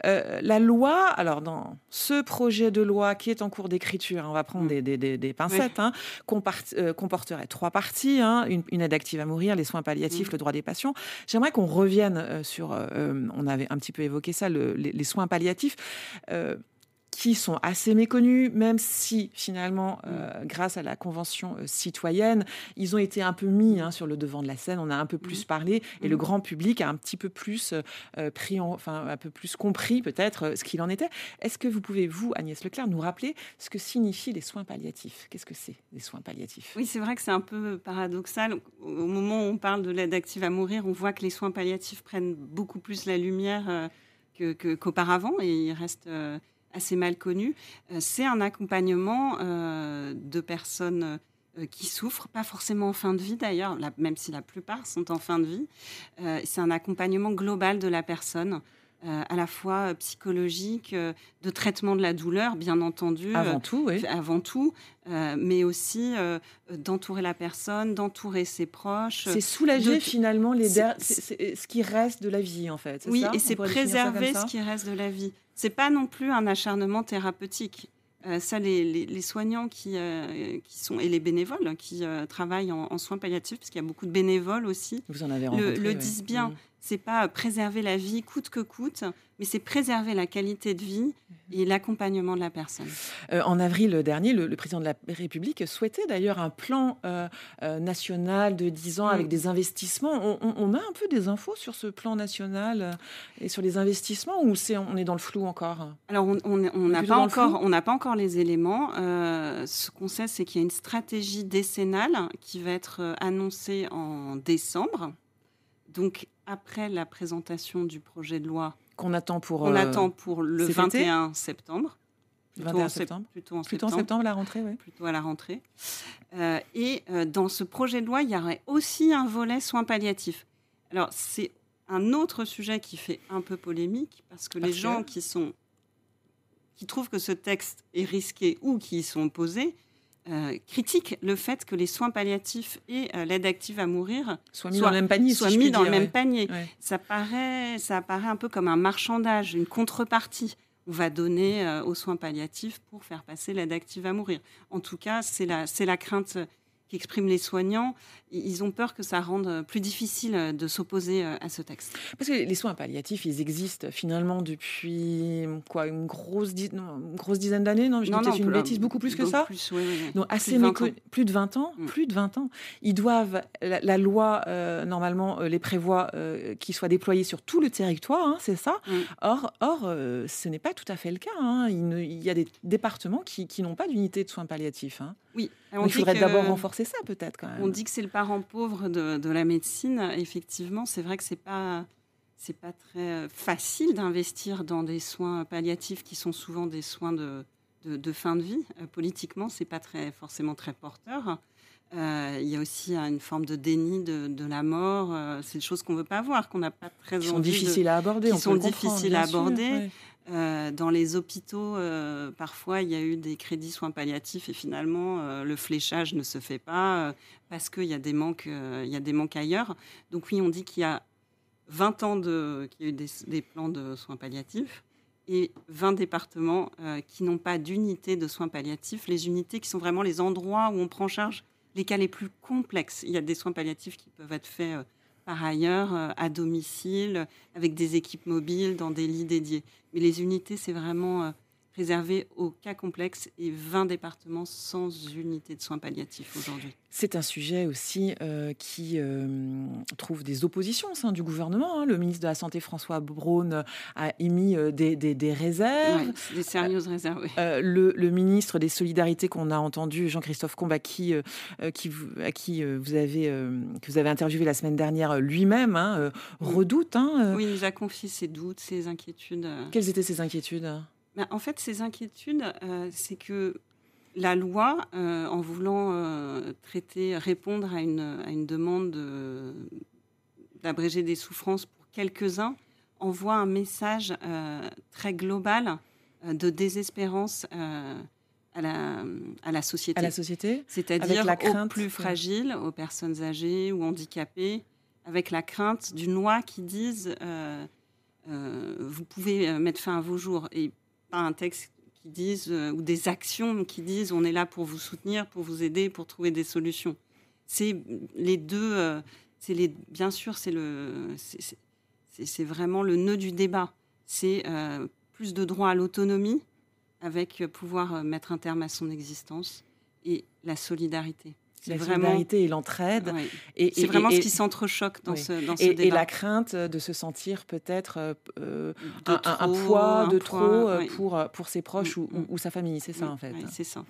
[SPEAKER 3] Euh, la loi, alors dans ce projet de loi qui est en cours d'écriture, on va prendre mm. des, pincettes, hein, euh, comporterait trois parties hein, une, aide active à mourir, les soins palliatifs, mm. le droit des patients. J'aimerais qu'on revienne euh, sur, on avait un petit peu évoqué ça, les, soins palliatifs qui sont assez méconnus, même si finalement, euh, grâce à la Convention euh, citoyenne, ils ont été un peu mis hein, sur le devant de la scène, on a un peu plus mm. parlé, et le mm. grand public a un petit peu plus euh, pris, enfin un peu plus compris peut-être ce qu'il en était. Est-ce que vous pouvez, vous, Agnès Leclerc, nous rappeler ce que signifient les soins palliatifs? Qu'est-ce que c'est, les soins palliatifs?
[SPEAKER 5] Oui, c'est vrai que c'est un peu paradoxal. Au moment où on parle de l'aide active à mourir, on voit que les soins palliatifs prennent beaucoup plus la lumière qu'auparavant, et ils restent assez mal connu. Euh, c'est un accompagnement euh, de personnes euh, qui souffrent, pas forcément en fin de vie d'ailleurs, même si la plupart sont en fin de vie. c'est un accompagnement global de la personne. à la fois psychologique, de traitement de la douleur, bien entendu.
[SPEAKER 3] Avant tout, oui.
[SPEAKER 5] Avant tout, mais aussi d'entourer la personne, d'entourer ses proches.
[SPEAKER 3] C'est soulager finalement les ce qui reste de la vie, en fait.
[SPEAKER 5] Oui, et c'est préserver ce qui reste de la vie. C'est pas non plus un acharnement thérapeutique. Euh, ça, les, soignants qui, euh, qui, sont et les bénévoles qui euh, travaillent en, soins palliatifs, parce qu'il y a beaucoup de bénévoles aussi,
[SPEAKER 3] Vous en avez
[SPEAKER 5] le, le disent bien. Mm c'est pas préserver la vie coûte que coûte, mais c'est préserver la qualité de vie et l'accompagnement de la personne.
[SPEAKER 3] Euh, en avril dernier, le, président de la République souhaitait d'ailleurs un plan euh, euh, national de 10 ans avec mm. des investissements. On, a un peu des infos sur ce plan national et sur les investissements ou c'est on est dans le flou encore?
[SPEAKER 5] Alors on n'a pas encore on n'a pas encore les éléments. ce qu'on sait, c'est qu'il y a une stratégie décennale qui va être annoncée en décembre. Donc après la présentation du projet de loi
[SPEAKER 3] qu'on attend pour,
[SPEAKER 5] on attend pour le 21 septembre. Plutôt
[SPEAKER 3] 21
[SPEAKER 5] en,
[SPEAKER 3] septembre.
[SPEAKER 5] Plutôt en
[SPEAKER 3] Plutôt en
[SPEAKER 5] septembre.
[SPEAKER 3] la rentrée, oui.
[SPEAKER 5] Plutôt à la rentrée. Euh, et euh, dans ce projet de loi, il y aurait aussi un volet soins palliatifs. Alors, c'est un autre sujet qui fait un peu polémique parce que
[SPEAKER 3] Parce
[SPEAKER 5] les gens
[SPEAKER 3] que
[SPEAKER 5] qui sont qui trouvent que ce texte est risqué ou qui y sont opposés euh, critiquent le fait que les soins palliatifs et euh, l'aide active à mourir
[SPEAKER 3] Soit mis
[SPEAKER 5] Soit-
[SPEAKER 3] dans le même panier,
[SPEAKER 5] soient
[SPEAKER 3] si
[SPEAKER 5] mis dans le même
[SPEAKER 3] ouais.
[SPEAKER 5] panier.
[SPEAKER 3] Ouais.
[SPEAKER 5] Ça paraît, ça apparaît un peu comme un marchandage, une contrepartie. On va donner euh, aux soins palliatifs pour faire passer l'aide active à mourir. En tout cas, c'est la, c'est la crainte qu'expriment les soignants. Ils ont peur que ça rende euh, plus difficile euh, de s'opposer euh, à ce texte.
[SPEAKER 3] Parce que les soins palliatifs, ils existent finalement depuis quoi, une grosse, di- non, une grosse dizaine d'années Non, je dis peut-être une
[SPEAKER 5] plus-
[SPEAKER 3] bêtise, beaucoup plus que ça?
[SPEAKER 5] plus, oui, oui, oui.
[SPEAKER 3] Donc
[SPEAKER 5] Plus
[SPEAKER 3] assez
[SPEAKER 5] de 20
[SPEAKER 3] méconnu-
[SPEAKER 5] ans.
[SPEAKER 3] plus de 20 ans,
[SPEAKER 5] Mm.
[SPEAKER 3] plus de 20 ans. Ils doivent, la, la loi euh, normalement les prévoit euh, qu'ils soient déployés sur tout le territoire, hein, c'est ça?
[SPEAKER 5] Mm.
[SPEAKER 3] Or, or euh, ce n'est pas tout à fait le cas. hein. Il, ne- il y a des départements qui, qui n'ont pas d'unité de soins palliatifs. hein.
[SPEAKER 5] Oui. On
[SPEAKER 3] il faudrait d'abord renforcer ça peut-être quand même.
[SPEAKER 5] On dit que c'est le parent pauvre de, de la médecine. Effectivement, c'est vrai que c'est pas c'est pas très euh, facile d'investir dans des soins palliatifs qui sont souvent des soins de, de, de fin de vie. Euh, politiquement, c'est pas très forcément très porteur. Euh, il y a aussi une forme de déni de, de la mort. C'est des choses qu'on veut pas voir, qu'on n'a pas très
[SPEAKER 3] qui sont
[SPEAKER 5] envie de-
[SPEAKER 3] difficiles à aborder.
[SPEAKER 5] qui
[SPEAKER 3] on
[SPEAKER 5] sont difficiles à
[SPEAKER 3] sûr,
[SPEAKER 5] aborder.
[SPEAKER 3] ouais.
[SPEAKER 5] Euh, dans les hôpitaux, euh, parfois, il y a eu des crédits soins palliatifs et finalement, euh, le fléchage ne se fait pas parce qu'il y, a des manques, y a des manques ailleurs. Donc oui, on dit qu'il y a 20 ans qu'il y a eu des, des plans de soins palliatifs et 20 départements qui n'ont pas d'unité de soins palliatifs. Les unités qui sont vraiment les endroits où on prend en charge les cas les plus complexes. Il y a des soins palliatifs qui peuvent être faits par ailleurs, euh, à domicile, avec des équipes mobiles, dans des lits dédiés. Mais les unités, c'est vraiment euh, réservé aux cas complexes et 20 départements sans unité de soins palliatifs aujourd'hui.
[SPEAKER 3] C'est un sujet aussi euh, qui euh, trouve des oppositions au sein du gouvernement. hein. Le ministre de la Santé, François Braun, a émis euh, des, des- des réserves.
[SPEAKER 5] Ouais, des sérieuses réserves. oui.
[SPEAKER 3] Le, le ministre des Solidarités qu'on a entendu, Jean-Christophe Combe, à qui, qui vous, à qui vous avez, que vous avez interviewé la semaine dernière lui-même, hein, redoute. hein,
[SPEAKER 5] Oui, il nous a confié ses doutes, ses inquiétudes.
[SPEAKER 3] Quelles étaient ses inquiétudes?
[SPEAKER 5] Ben, en fait, ces inquiétudes, euh, c'est que la loi, euh, en voulant euh, traiter, répondre à une, à une demande de- d'abréger des souffrances pour quelques-uns, envoie un message très global de désespérance à, la, à la société.
[SPEAKER 3] à la société
[SPEAKER 5] C'est-à-dire aux plus fragiles, aux personnes âgées ou handicapées, avec la crainte d'une loi qui dise euh, euh, vous pouvez mettre fin à vos jours et pas un texte qui dise euh, ou des actions qui disent on est là pour vous soutenir, pour vous aider, pour trouver des solutions. C'est les deux. euh, c'est les. Bien sûr, c'est le. c'est- vraiment le nœud du débat. C'est euh, plus de droit à l'autonomie avec pouvoir mettre un terme à son existence et la solidarité. C'est
[SPEAKER 3] La
[SPEAKER 5] vraiment,
[SPEAKER 3] solidarité et l'entraide. Et,
[SPEAKER 5] c'est
[SPEAKER 3] et-
[SPEAKER 5] vraiment
[SPEAKER 3] et-
[SPEAKER 5] ce qui s'entrechoque dans
[SPEAKER 3] oui.
[SPEAKER 5] ce, dans ce
[SPEAKER 3] et, et
[SPEAKER 5] débat.
[SPEAKER 3] la crainte de se sentir peut-être euh, euh, un, poids
[SPEAKER 5] un
[SPEAKER 3] de
[SPEAKER 5] poids,
[SPEAKER 3] trop euh, pour, pour ses proches
[SPEAKER 5] Mm,
[SPEAKER 3] ou,
[SPEAKER 5] mm.
[SPEAKER 3] ou sa famille, c'est ça en fait.
[SPEAKER 5] c'est ça.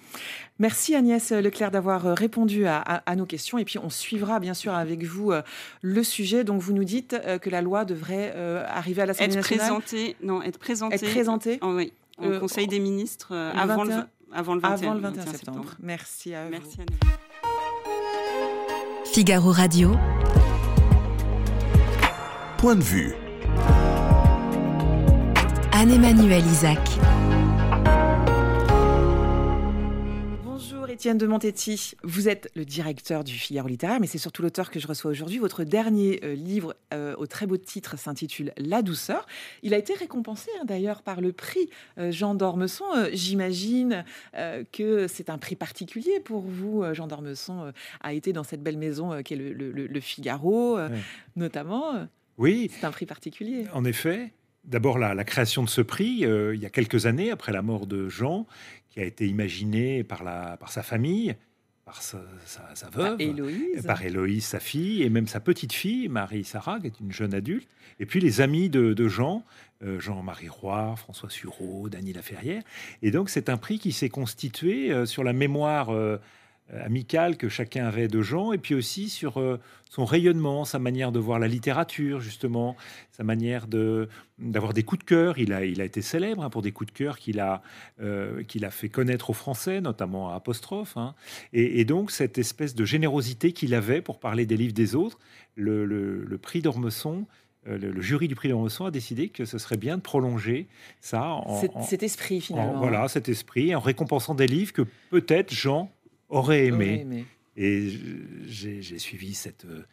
[SPEAKER 3] Merci Agnès Leclerc d'avoir répondu à, à- à nos questions. Et puis on suivra bien sûr avec vous le sujet. Donc vous nous dites que la loi devrait euh, arriver à l'Assemblée nationale.
[SPEAKER 5] présenté, non, être présenté,
[SPEAKER 3] Être présentée
[SPEAKER 5] en, oui,
[SPEAKER 3] Euh,
[SPEAKER 5] Conseil des ministres avant, le,
[SPEAKER 3] 21
[SPEAKER 5] avant le 21,
[SPEAKER 3] avant le 21 septembre. Merci à vous.
[SPEAKER 5] Merci Anne.
[SPEAKER 1] Figaro Radio.
[SPEAKER 2] Point de vue.
[SPEAKER 1] Anne-Emmanuel Isaac.
[SPEAKER 3] Étienne de Montetti. Vous êtes le directeur du Figaro littéraire, mais c'est surtout l'auteur que je reçois aujourd'hui. Votre dernier euh, livre euh, au très beau titre s'intitule La douceur. Il a été récompensé hein, d'ailleurs par le prix euh, Jean d'Ormesson. Euh, J'imagine que c'est un prix particulier pour vous. Jean d'Ormesson a été dans cette belle maison qu'est le, le- Figaro,
[SPEAKER 6] Ouais.
[SPEAKER 3] notamment.
[SPEAKER 6] Oui,
[SPEAKER 3] C'est un prix particulier.
[SPEAKER 6] en effet. D'abord, la, la création de ce prix, euh, il y a quelques années, après la mort de Jean, qui a été imaginé par, la, par sa famille, par sa, sa- sa veuve,
[SPEAKER 3] Héloïse.
[SPEAKER 6] par Héloïse, sa fille, et même sa petite fille, Marie-Sarah, qui est une jeune adulte, et puis les amis de, de Jean, euh, Jean-Marie Roy, François Sureau, Dany Laferrière. Et donc, c'est un prix qui s'est constitué euh, sur la mémoire amicale que chacun avait de Jean, et puis aussi sur son rayonnement, sa manière de voir la littérature, justement, sa manière de, d'avoir des coups de cœur. Il a, il a été célèbre hein, pour des coups de cœur qu'il a, qu'il a fait connaître aux Français, notamment à Apostrophe. Hein. Et, donc, cette espèce de générosité qu'il avait pour parler des livres des autres, le, le prix d'Ormesson euh, le, jury du prix d'Ormesson a décidé que ce serait bien de prolonger ça.
[SPEAKER 3] En, cet, esprit, finalement.
[SPEAKER 6] voilà, cet esprit, en récompensant des livres que peut-être Jean aurait aimé. Et j'ai suivi cette, euh,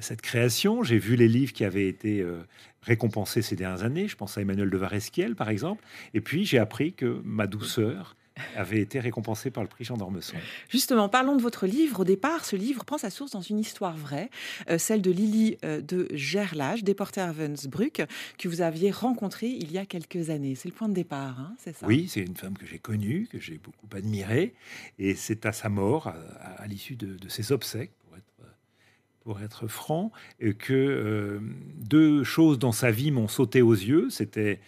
[SPEAKER 6] cette création. J'ai vu les livres qui avaient été euh, récompensés ces dernières années. Je pense à Emmanuel de Varesquiel, par exemple. Et puis, j'ai appris que ma douceur avait été récompensé par le prix Jean d'Ormesson.
[SPEAKER 3] Justement, parlons de votre livre. Au départ, ce livre prend sa source dans une histoire vraie, euh, celle de Lily euh, de Gerlach, déportée à Ravensbrück, que vous aviez rencontrée il y a quelques années. C'est le point de départ, hein, c'est ça?
[SPEAKER 6] Oui, c'est une femme que j'ai connue, que j'ai beaucoup admirée, et c'est à sa mort, à, l'issue de, ses obsèques, pour être, pour être franc, que euh, deux choses dans sa vie m'ont sauté aux yeux. C'était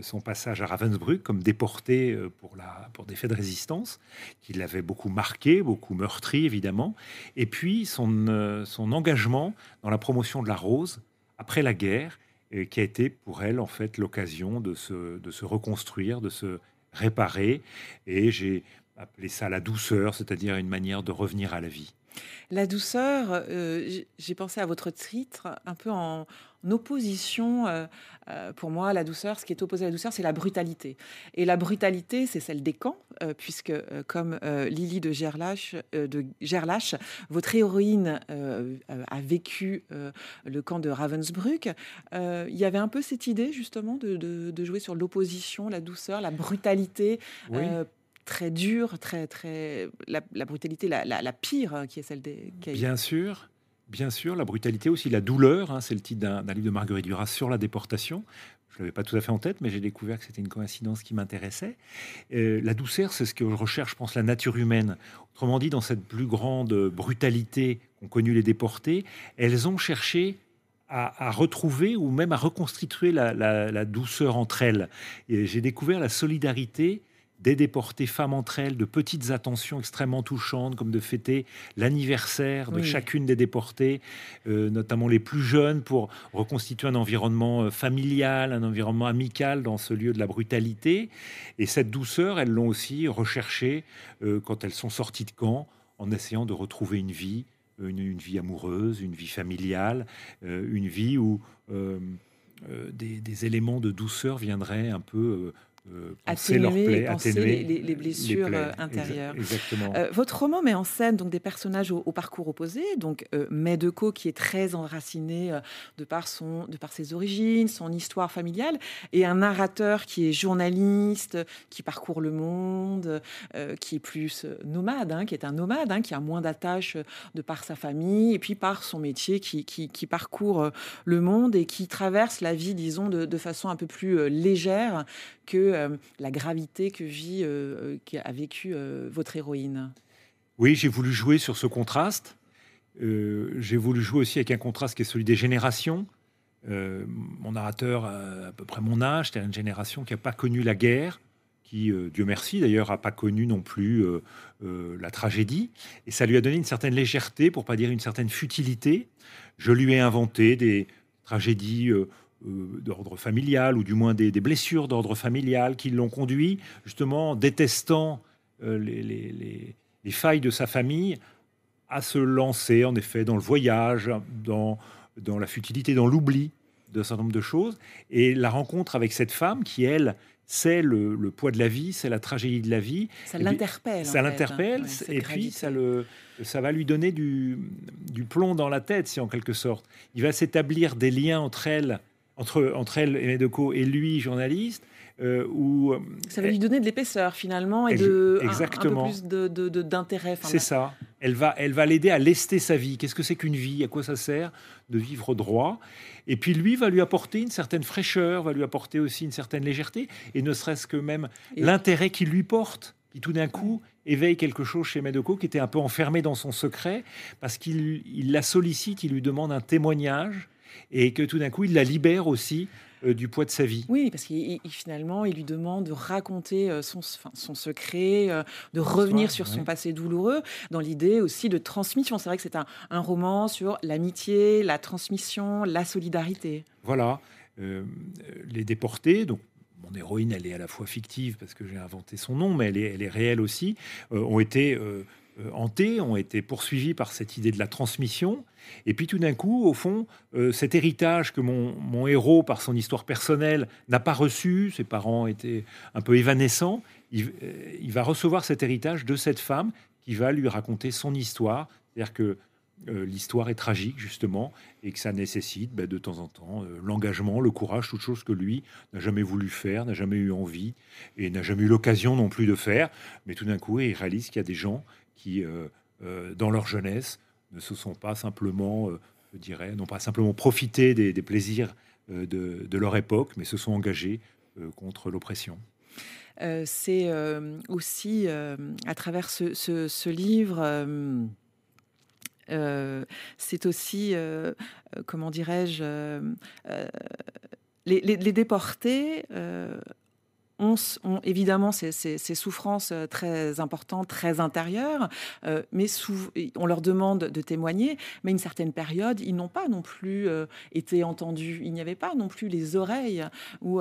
[SPEAKER 6] son passage à Ravensbrück comme déporté euh, pour, la, pour des faits de résistance, qui l'avait beaucoup marqué, beaucoup meurtri évidemment, et puis son, euh, son engagement dans la promotion de la rose après la guerre, qui a été pour elle en fait l'occasion de se, de se reconstruire, de se réparer, et j'ai appelé ça la douceur, c'est-à-dire une manière de revenir à la vie.
[SPEAKER 3] La douceur, j'ai pensé à votre titre un peu en, opposition, euh, euh, pour moi, la douceur, ce qui est opposé à la douceur, c'est la brutalité. Et la brutalité, c'est celle des camps, euh, puisque comme Lily de Gerlach, de Gerlach votre héroïne a vécu le camp de Ravensbrück, il y avait un peu cette idée justement de, jouer sur l'opposition, la douceur, la brutalité. très dure, très, très, la, brutalité la, pire, qui est celle des.
[SPEAKER 6] Bien sûr, Bien sûr, la brutalité aussi, la douleur, hein, c'est le titre d'un livre de Marguerite Duras sur la déportation. Je ne l'avais pas tout à fait en tête, mais j'ai découvert que c'était une coïncidence qui m'intéressait. Euh, la douceur, c'est ce que recherche, je pense, la nature humaine. Autrement dit, dans cette plus grande brutalité qu'ont connue les déportés, elles ont cherché à, retrouver ou même à reconstituer la, douceur entre elles. J'ai découvert la solidarité des déportés femmes entre elles, de petites attentions extrêmement touchantes, comme de fêter l'anniversaire de chacune des déportées, euh, notamment les plus jeunes, pour reconstituer un environnement euh, familial, un environnement amical dans ce lieu de la brutalité. Et cette douceur, elles l'ont aussi recherchée euh, quand elles sont sorties de camp, en essayant de retrouver une vie, une, vie amoureuse, une vie familiale, une vie où des, des, éléments de douceur viendraient un peu
[SPEAKER 3] euh, atténuer, les, blessures euh, intérieures.
[SPEAKER 6] exactement.
[SPEAKER 3] Euh, votre roman met en scène donc des personnages au, parcours opposé. Donc euh, Medeko qui est très enraciné de par son, de par ses origines, son histoire familiale, et un narrateur qui est journaliste, qui parcourt le monde, qui est plus nomade, hein, qui est un nomade, hein, qui a moins d'attaches de par sa famille et puis par son métier, qui, qui, parcourt le monde et qui traverse la vie, disons, de, de façon un peu plus légère que euh, la gravité que vit, euh, qu'a vécu euh, votre héroïne?
[SPEAKER 6] Oui, j'ai voulu jouer sur ce contraste. j'ai voulu jouer aussi avec un contraste qui est celui des générations. mon narrateur a à peu près mon âge, c'était une génération qui n'a pas connu la guerre, qui, Dieu merci d'ailleurs, n'a pas connu non plus la tragédie. Et ça lui a donné une certaine légèreté, pour pas dire une certaine futilité. Je lui ai inventé des tragédies euh, d'ordre familial, ou du moins des, blessures d'ordre familial qui l'ont conduit, justement, détestant euh, les, failles de sa famille, à se lancer, en effet, dans le voyage, dans, dans la futilité, dans l'oubli d'un certain nombre de choses. Et la rencontre avec cette femme qui, elle, c'est le, poids de la vie, c'est la tragédie de la vie.
[SPEAKER 3] Ça l'interpelle.
[SPEAKER 6] Ça l'interpelle, hein. et puis ça, le, ça va lui donner du, du plomb dans la tête, si en quelque sorte. Il va s'établir des liens entre elles entre, entre elle et Medeco et lui, journaliste, euh, où,
[SPEAKER 3] ça va lui donner de l'épaisseur finalement et de exactement. un, peu plus d'intérêt.
[SPEAKER 6] c'est ça. Elle va, elle va l'aider à lester sa vie. Qu'est-ce que c'est qu'une vie? À quoi ça sert de vivre droit? Et puis lui va lui apporter une certaine fraîcheur, va lui apporter aussi une certaine légèreté, et ne serait-ce que même l'intérêt qu'il lui porte, qui tout d'un coup éveille quelque chose chez Medeco qui était un peu enfermé dans son secret, parce qu'il il la sollicite, il lui demande un témoignage et que tout d'un coup, il la libère aussi euh, du poids de sa vie.
[SPEAKER 3] Oui, parce qu'il finalement, il lui demande de raconter euh, son, son secret, euh, de revenir sur son passé douloureux, dans l'idée aussi de transmission. C'est vrai que c'est un, roman sur l'amitié, la transmission, la solidarité.
[SPEAKER 6] Voilà. les déportés, donc mon héroïne, elle est à la fois fictive parce que j'ai inventé son nom, mais elle est, elle est réelle aussi, ont été euh, hantés, ont été poursuivis par cette idée de la transmission. Et puis tout d'un coup, au fond, euh, cet héritage que mon, héros, par son histoire personnelle, n'a pas reçu, ses parents étaient un peu évanescents, il, euh, va recevoir cet héritage de cette femme qui va lui raconter son histoire. C'est-à-dire que l'histoire est tragique, justement, et que ça nécessite ben, de temps en temps l'engagement, le courage, toute chose que lui n'a jamais voulu faire, n'a jamais eu envie, et n'a jamais eu l'occasion non plus de faire. Mais tout d'un coup, il réalise qu'il y a des gens qui, euh, euh, dans leur jeunesse, ne se sont pas simplement, euh, je dirais, n'ont pas simplement profité des, plaisirs de, leur époque, mais se sont engagés contre l'oppression.
[SPEAKER 3] c'est aussi à travers ce, livre. c'est aussi, comment dirais-je, les, les, déportés évidemment ces, souffrances euh, très importantes, très intérieures, euh, mais on leur demande de témoigner, mais une certaine période, ils n'ont pas non plus euh, été entendus. Il n'y avait pas non plus les oreilles ou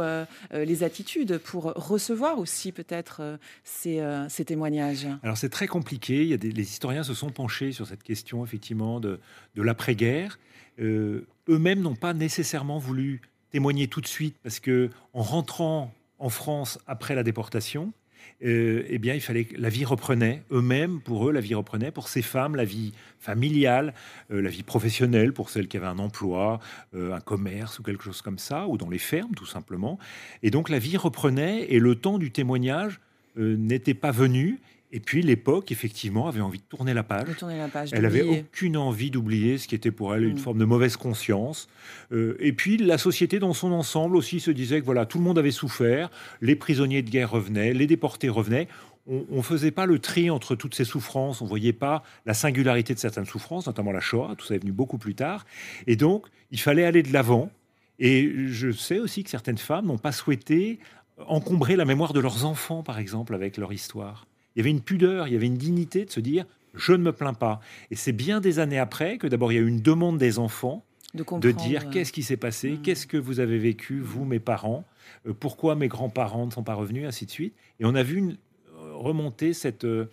[SPEAKER 3] les attitudes pour recevoir aussi peut-être ces, témoignages.
[SPEAKER 6] Alors c'est très compliqué. Il y a des, les historiens se sont penchés sur cette question effectivement de, de l'après-guerre. eux-mêmes n'ont pas nécessairement voulu témoigner tout de suite parce que en rentrant en France après la déportation, euh, eh bien, il fallait que la vie reprenait. Eux-mêmes, pour eux, la vie reprenait. Pour ces femmes, la vie familiale, euh, la vie professionnelle, pour celles qui avaient un emploi, euh, un commerce ou quelque chose comme ça, ou dans les fermes, tout simplement. Et donc, la vie reprenait et le temps du témoignage n'était pas venu. Et puis l'époque, effectivement, avait envie de tourner la page. elle avait aucune envie d'oublier ce qui était pour elle une mm. forme de mauvaise conscience. Euh, et puis la société dans son ensemble aussi se disait que voilà, tout le monde avait souffert, les prisonniers de guerre revenaient, les déportés revenaient. On ne faisait pas le tri entre toutes ces souffrances, on voyait pas la singularité de certaines souffrances, notamment la Shoah, tout ça est venu beaucoup plus tard. Et donc, il fallait aller de l'avant. Et je sais aussi que certaines femmes n'ont pas souhaité encombrer la mémoire de leurs enfants, par exemple, avec leur histoire il y avait une pudeur, il y avait une dignité de se dire je ne me plains pas. Et c'est bien des années après que d'abord il y a eu une demande des enfants de, dire qu'est-ce qui s'est passé, mm. qu'est-ce que vous avez vécu, vous, mes parents, euh, pourquoi mes grands-parents ne sont pas revenus, ainsi de suite. Et on a vu euh, remonter cette, euh,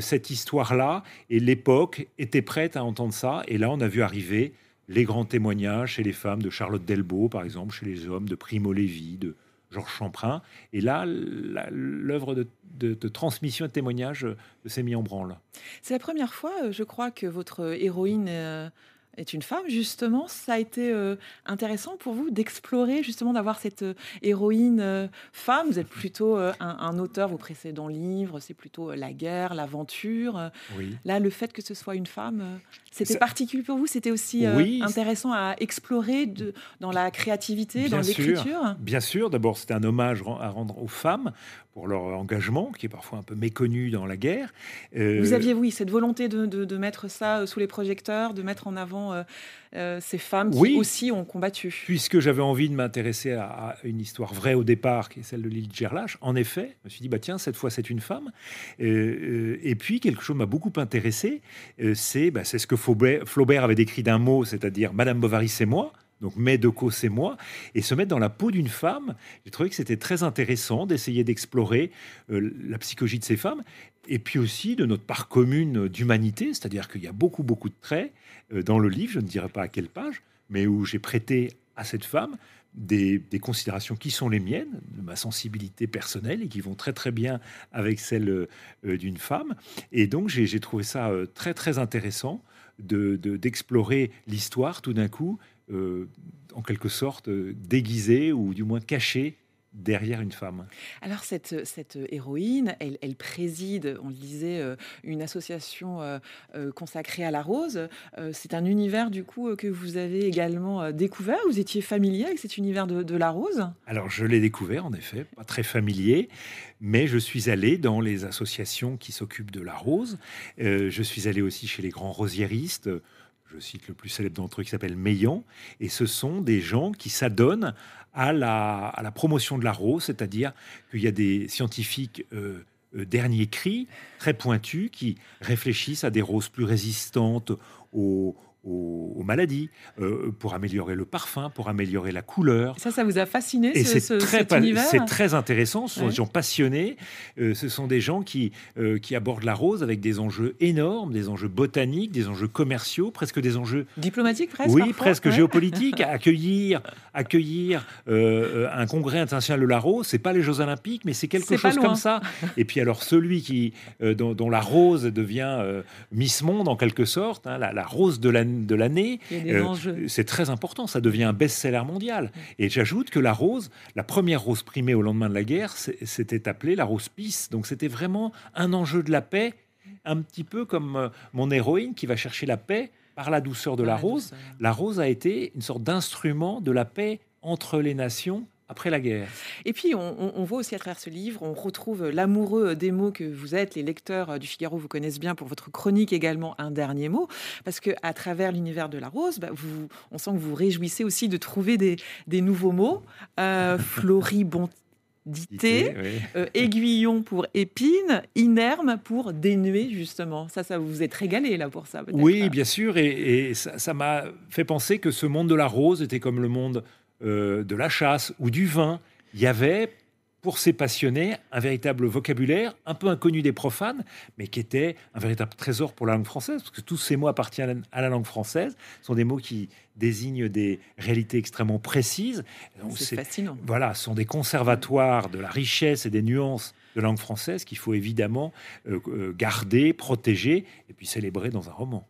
[SPEAKER 6] cette histoire-là, et l'époque était prête à entendre ça. Et là, on a vu arriver les grands témoignages chez les femmes de Charlotte Delbo, par exemple, chez les hommes de Primo Levi, de Georges Champrin. Et là, l'œuvre de, transmission et de témoignage euh, s'est mise en branle.
[SPEAKER 3] C'est la première fois, euh, je crois, que votre héroïne euh, est une femme, justement. Ça a été intéressant pour vous d'explorer, justement, d'avoir cette héroïne femme? Vous êtes plutôt un, auteur, vos précédents livres, c'est plutôt la guerre, l'aventure. Là, le fait que ce soit une femme, c'était particulier pour vous? C'était aussi euh, intéressant à explorer de, dans la créativité, dans l'écriture?
[SPEAKER 6] Bien sûr. D'abord, c'était un hommage à rendre aux femmes pour leur engagement, qui est parfois un peu méconnu dans la guerre.
[SPEAKER 3] Euh, vous aviez, oui, cette volonté de, de, mettre ça euh, sous les projecteurs, de mettre en avant ces femmes qui aussi ont combattu.
[SPEAKER 6] Puisque j'avais envie de m'intéresser à, une histoire vraie au départ, qui est celle de l'île de Gerlache, en effet, je me suis dit, bah, tiens, cette fois, c'est une femme. et puis, quelque chose m'a beaucoup intéressé, c'est bah, ce que Flaubert, avait décrit d'un mot, c'est-à-dire Madame Bovary, c'est moi. Donc Medeko, c'est moi, et se mettre dans la peau d'une femme. J'ai trouvé que c'était très intéressant d'essayer d'explorer euh, la psychologie de ces femmes, et puis aussi de notre part commune d'humanité, c'est-à-dire qu'il y a beaucoup, beaucoup de traits euh, dans le livre, je ne dirais pas à quelle page, mais où j'ai prêté à cette femme des, considérations qui sont les miennes, de ma sensibilité personnelle, et qui vont très très bien avec celle euh, d'une femme. Et donc j'ai trouvé ça très très intéressant d'explorer l'histoire tout d'un coup, euh, en quelque sorte euh, déguisée ou du moins cachée derrière une femme.
[SPEAKER 3] Alors cette, cette héroïne, elle, elle préside, on le disait, euh, une association consacrée à la rose. c'est un univers du coup que vous avez également découvert. Vous étiez familier avec cet univers de, de la rose?
[SPEAKER 6] Alors je l'ai découvert en effet, pas très familier, mais je suis allé dans les associations qui s'occupent de la rose. je suis allé aussi chez les grands rosiéristes je cite le plus célèbre d'entre eux qui s'appelle Meillan, et ce sont des gens qui s'adonnent à la, promotion de la rose, c'est-à-dire qu'il y a des scientifiques euh, euh, dernier cri, très pointus, qui réfléchissent à des roses plus résistantes aux, aux, maladies, euh, pour améliorer le parfum, pour améliorer la couleur.
[SPEAKER 3] Ça, ça vous a fasciné,
[SPEAKER 6] Et
[SPEAKER 3] ce,
[SPEAKER 6] c'est très, C'est très intéressant. Ce sont des gens passionnés. Euh, ce sont des gens qui, euh, qui abordent la rose avec des enjeux énormes, des enjeux botaniques, des enjeux commerciaux, presque des enjeux...
[SPEAKER 3] Diplomatiques, presque
[SPEAKER 6] Oui, presque géopolitiques. accueillir accueillir un congrès international de la rose, c'est pas les Jeux Olympiques, mais c'est quelque chose comme ça. Et puis alors, celui qui, dont, la rose devient Miss Monde, en quelque sorte, hein, la, la, rose de la de l'année.
[SPEAKER 3] Euh,
[SPEAKER 6] c'est très important, ça devient un best-seller mondial. Et j'ajoute que la rose, la première rose primée au lendemain de la guerre, c'était appelée la rose Peace. Donc c'était vraiment un enjeu de la paix, un petit peu comme euh, mon héroïne qui va chercher la paix par la douceur de la, rose. La rose a été une sorte d'instrument de la paix entre les nations après la guerre.
[SPEAKER 3] Et puis, on, voit aussi à travers ce livre, on retrouve l'amoureux des mots que vous êtes. Les lecteurs du Figaro vous connaissent bien pour votre chronique également, un dernier mot. Parce que à travers l'univers de la rose, bah, vous, on sent que vous réjouissez aussi de trouver des, nouveaux mots. Euh, Floribondité, euh, aiguillon pour épine, inerme pour dénuer, justement. Ça, ça vous êtes régalé là pour ça.
[SPEAKER 6] Oui, bien sûr. Et, et ça m'a fait penser que ce monde de la rose était comme le monde euh, de la chasse ou du vin. Il y avait, pour ces passionnés, un véritable vocabulaire, un peu inconnu des profanes, mais qui était un véritable trésor pour la langue française, parce que tous ces mots appartiennent à la langue française, ce sont des mots qui désignent des réalités extrêmement précises.
[SPEAKER 3] C'est fascinant.
[SPEAKER 6] Voilà, ce sont des conservatoires de la richesse et des nuances de langue française qu'il faut évidemment euh, euh, garder, protéger et puis célébrer dans un roman.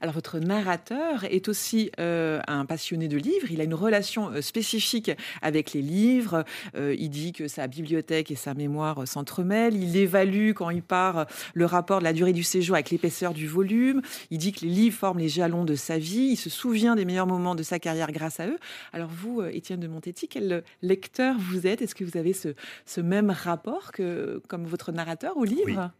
[SPEAKER 3] Alors votre narrateur est aussi euh, un passionné de livres. Il a une relation euh, spécifique avec les livres. Euh, il dit que sa bibliothèque et sa mémoire s'entremêlent. Il évalue quand il part le rapport de la durée du séjour avec l'épaisseur du volume. Il dit que les livres forment les jalons de sa vie. Il se souvient des meilleurs moments de sa carrière grâce à eux. Alors vous, Étienne de Montetti, quel lecteur vous êtes? Est-ce que vous avez ce, même rapport que comme votre narrateur au livre?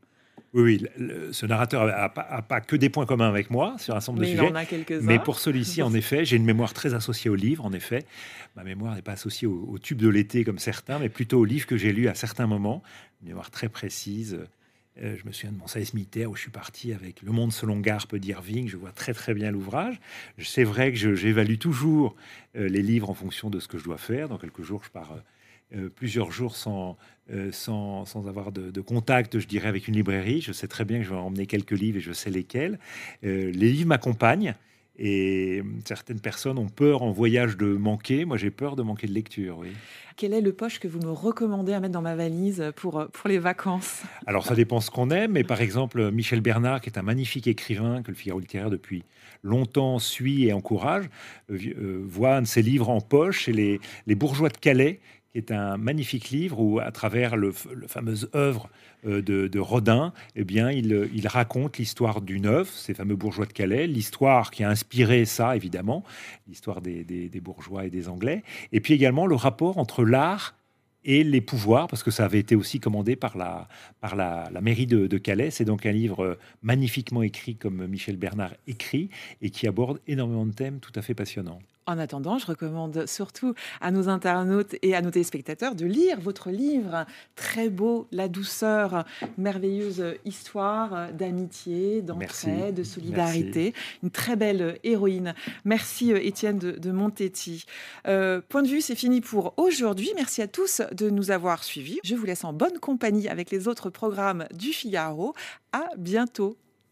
[SPEAKER 6] Ce narrateur n'a pas, que des points communs avec moi sur un ensemble de sujets. mais pour celui-ci, en effet, j'ai une mémoire très associée au livre. En effet, ma mémoire n'est pas associée au, tube de l'été comme certains, mais plutôt au livre que j'ai lu à certains moments. Une mémoire très précise. Euh, je me souviens de mon service militaire où je suis parti avec Le Monde selon Garpe d'Irving. Je vois très très bien l'ouvrage. C'est vrai que j'évalue toujours euh, les livres en fonction de ce que je dois faire. Dans quelques jours, je pars. Euh, euh, plusieurs jours sans, euh, sans, sans, avoir de, contact, je dirais, avec une librairie. Je sais très bien que je vais emmener quelques livres et je sais lesquels. Euh, les livres m'accompagnent. Et certaines personnes ont peur en voyage de manquer. Moi, j'ai peur de manquer de lecture. Oui.
[SPEAKER 3] Quelle est le poche que vous me recommandez à mettre dans ma valise pour, pour les vacances?
[SPEAKER 6] Alors, ça dépend ce qu'on aime. Mais par exemple, Michel Bernard, qui est un magnifique écrivain que le Figaro littéraire depuis longtemps suit et encourage, voit un de ses livres en poche. C'est les, les Bourgeois de Calais, qui est un magnifique livre où, à travers le, fameuse œuvre euh, de, Rodin, eh bien, il, il raconte l'histoire du neuf, ces fameux bourgeois de Calais, l'histoire qui a inspiré ça, évidemment, l'histoire des, bourgeois et des Anglais, et puis également le rapport entre l'art et les pouvoirs, parce que ça avait été aussi commandé par la, mairie de, de Calais. C'est donc un livre magnifiquement écrit comme Michel Bernard écrit et qui aborde énormément de thèmes tout à fait passionnants.
[SPEAKER 3] En attendant, je recommande surtout à nos internautes et à nos téléspectateurs de lire votre livre très beau, La douceur, merveilleuse histoire d'amitié, d'entraide, de solidarité. Une très belle héroïne. Merci Étienne de, Montetti. Euh, point de vue, c'est fini pour aujourd'hui. Merci à tous de nous avoir suivis. Je vous laisse en bonne compagnie avec les autres programmes du Figaro. À bientôt.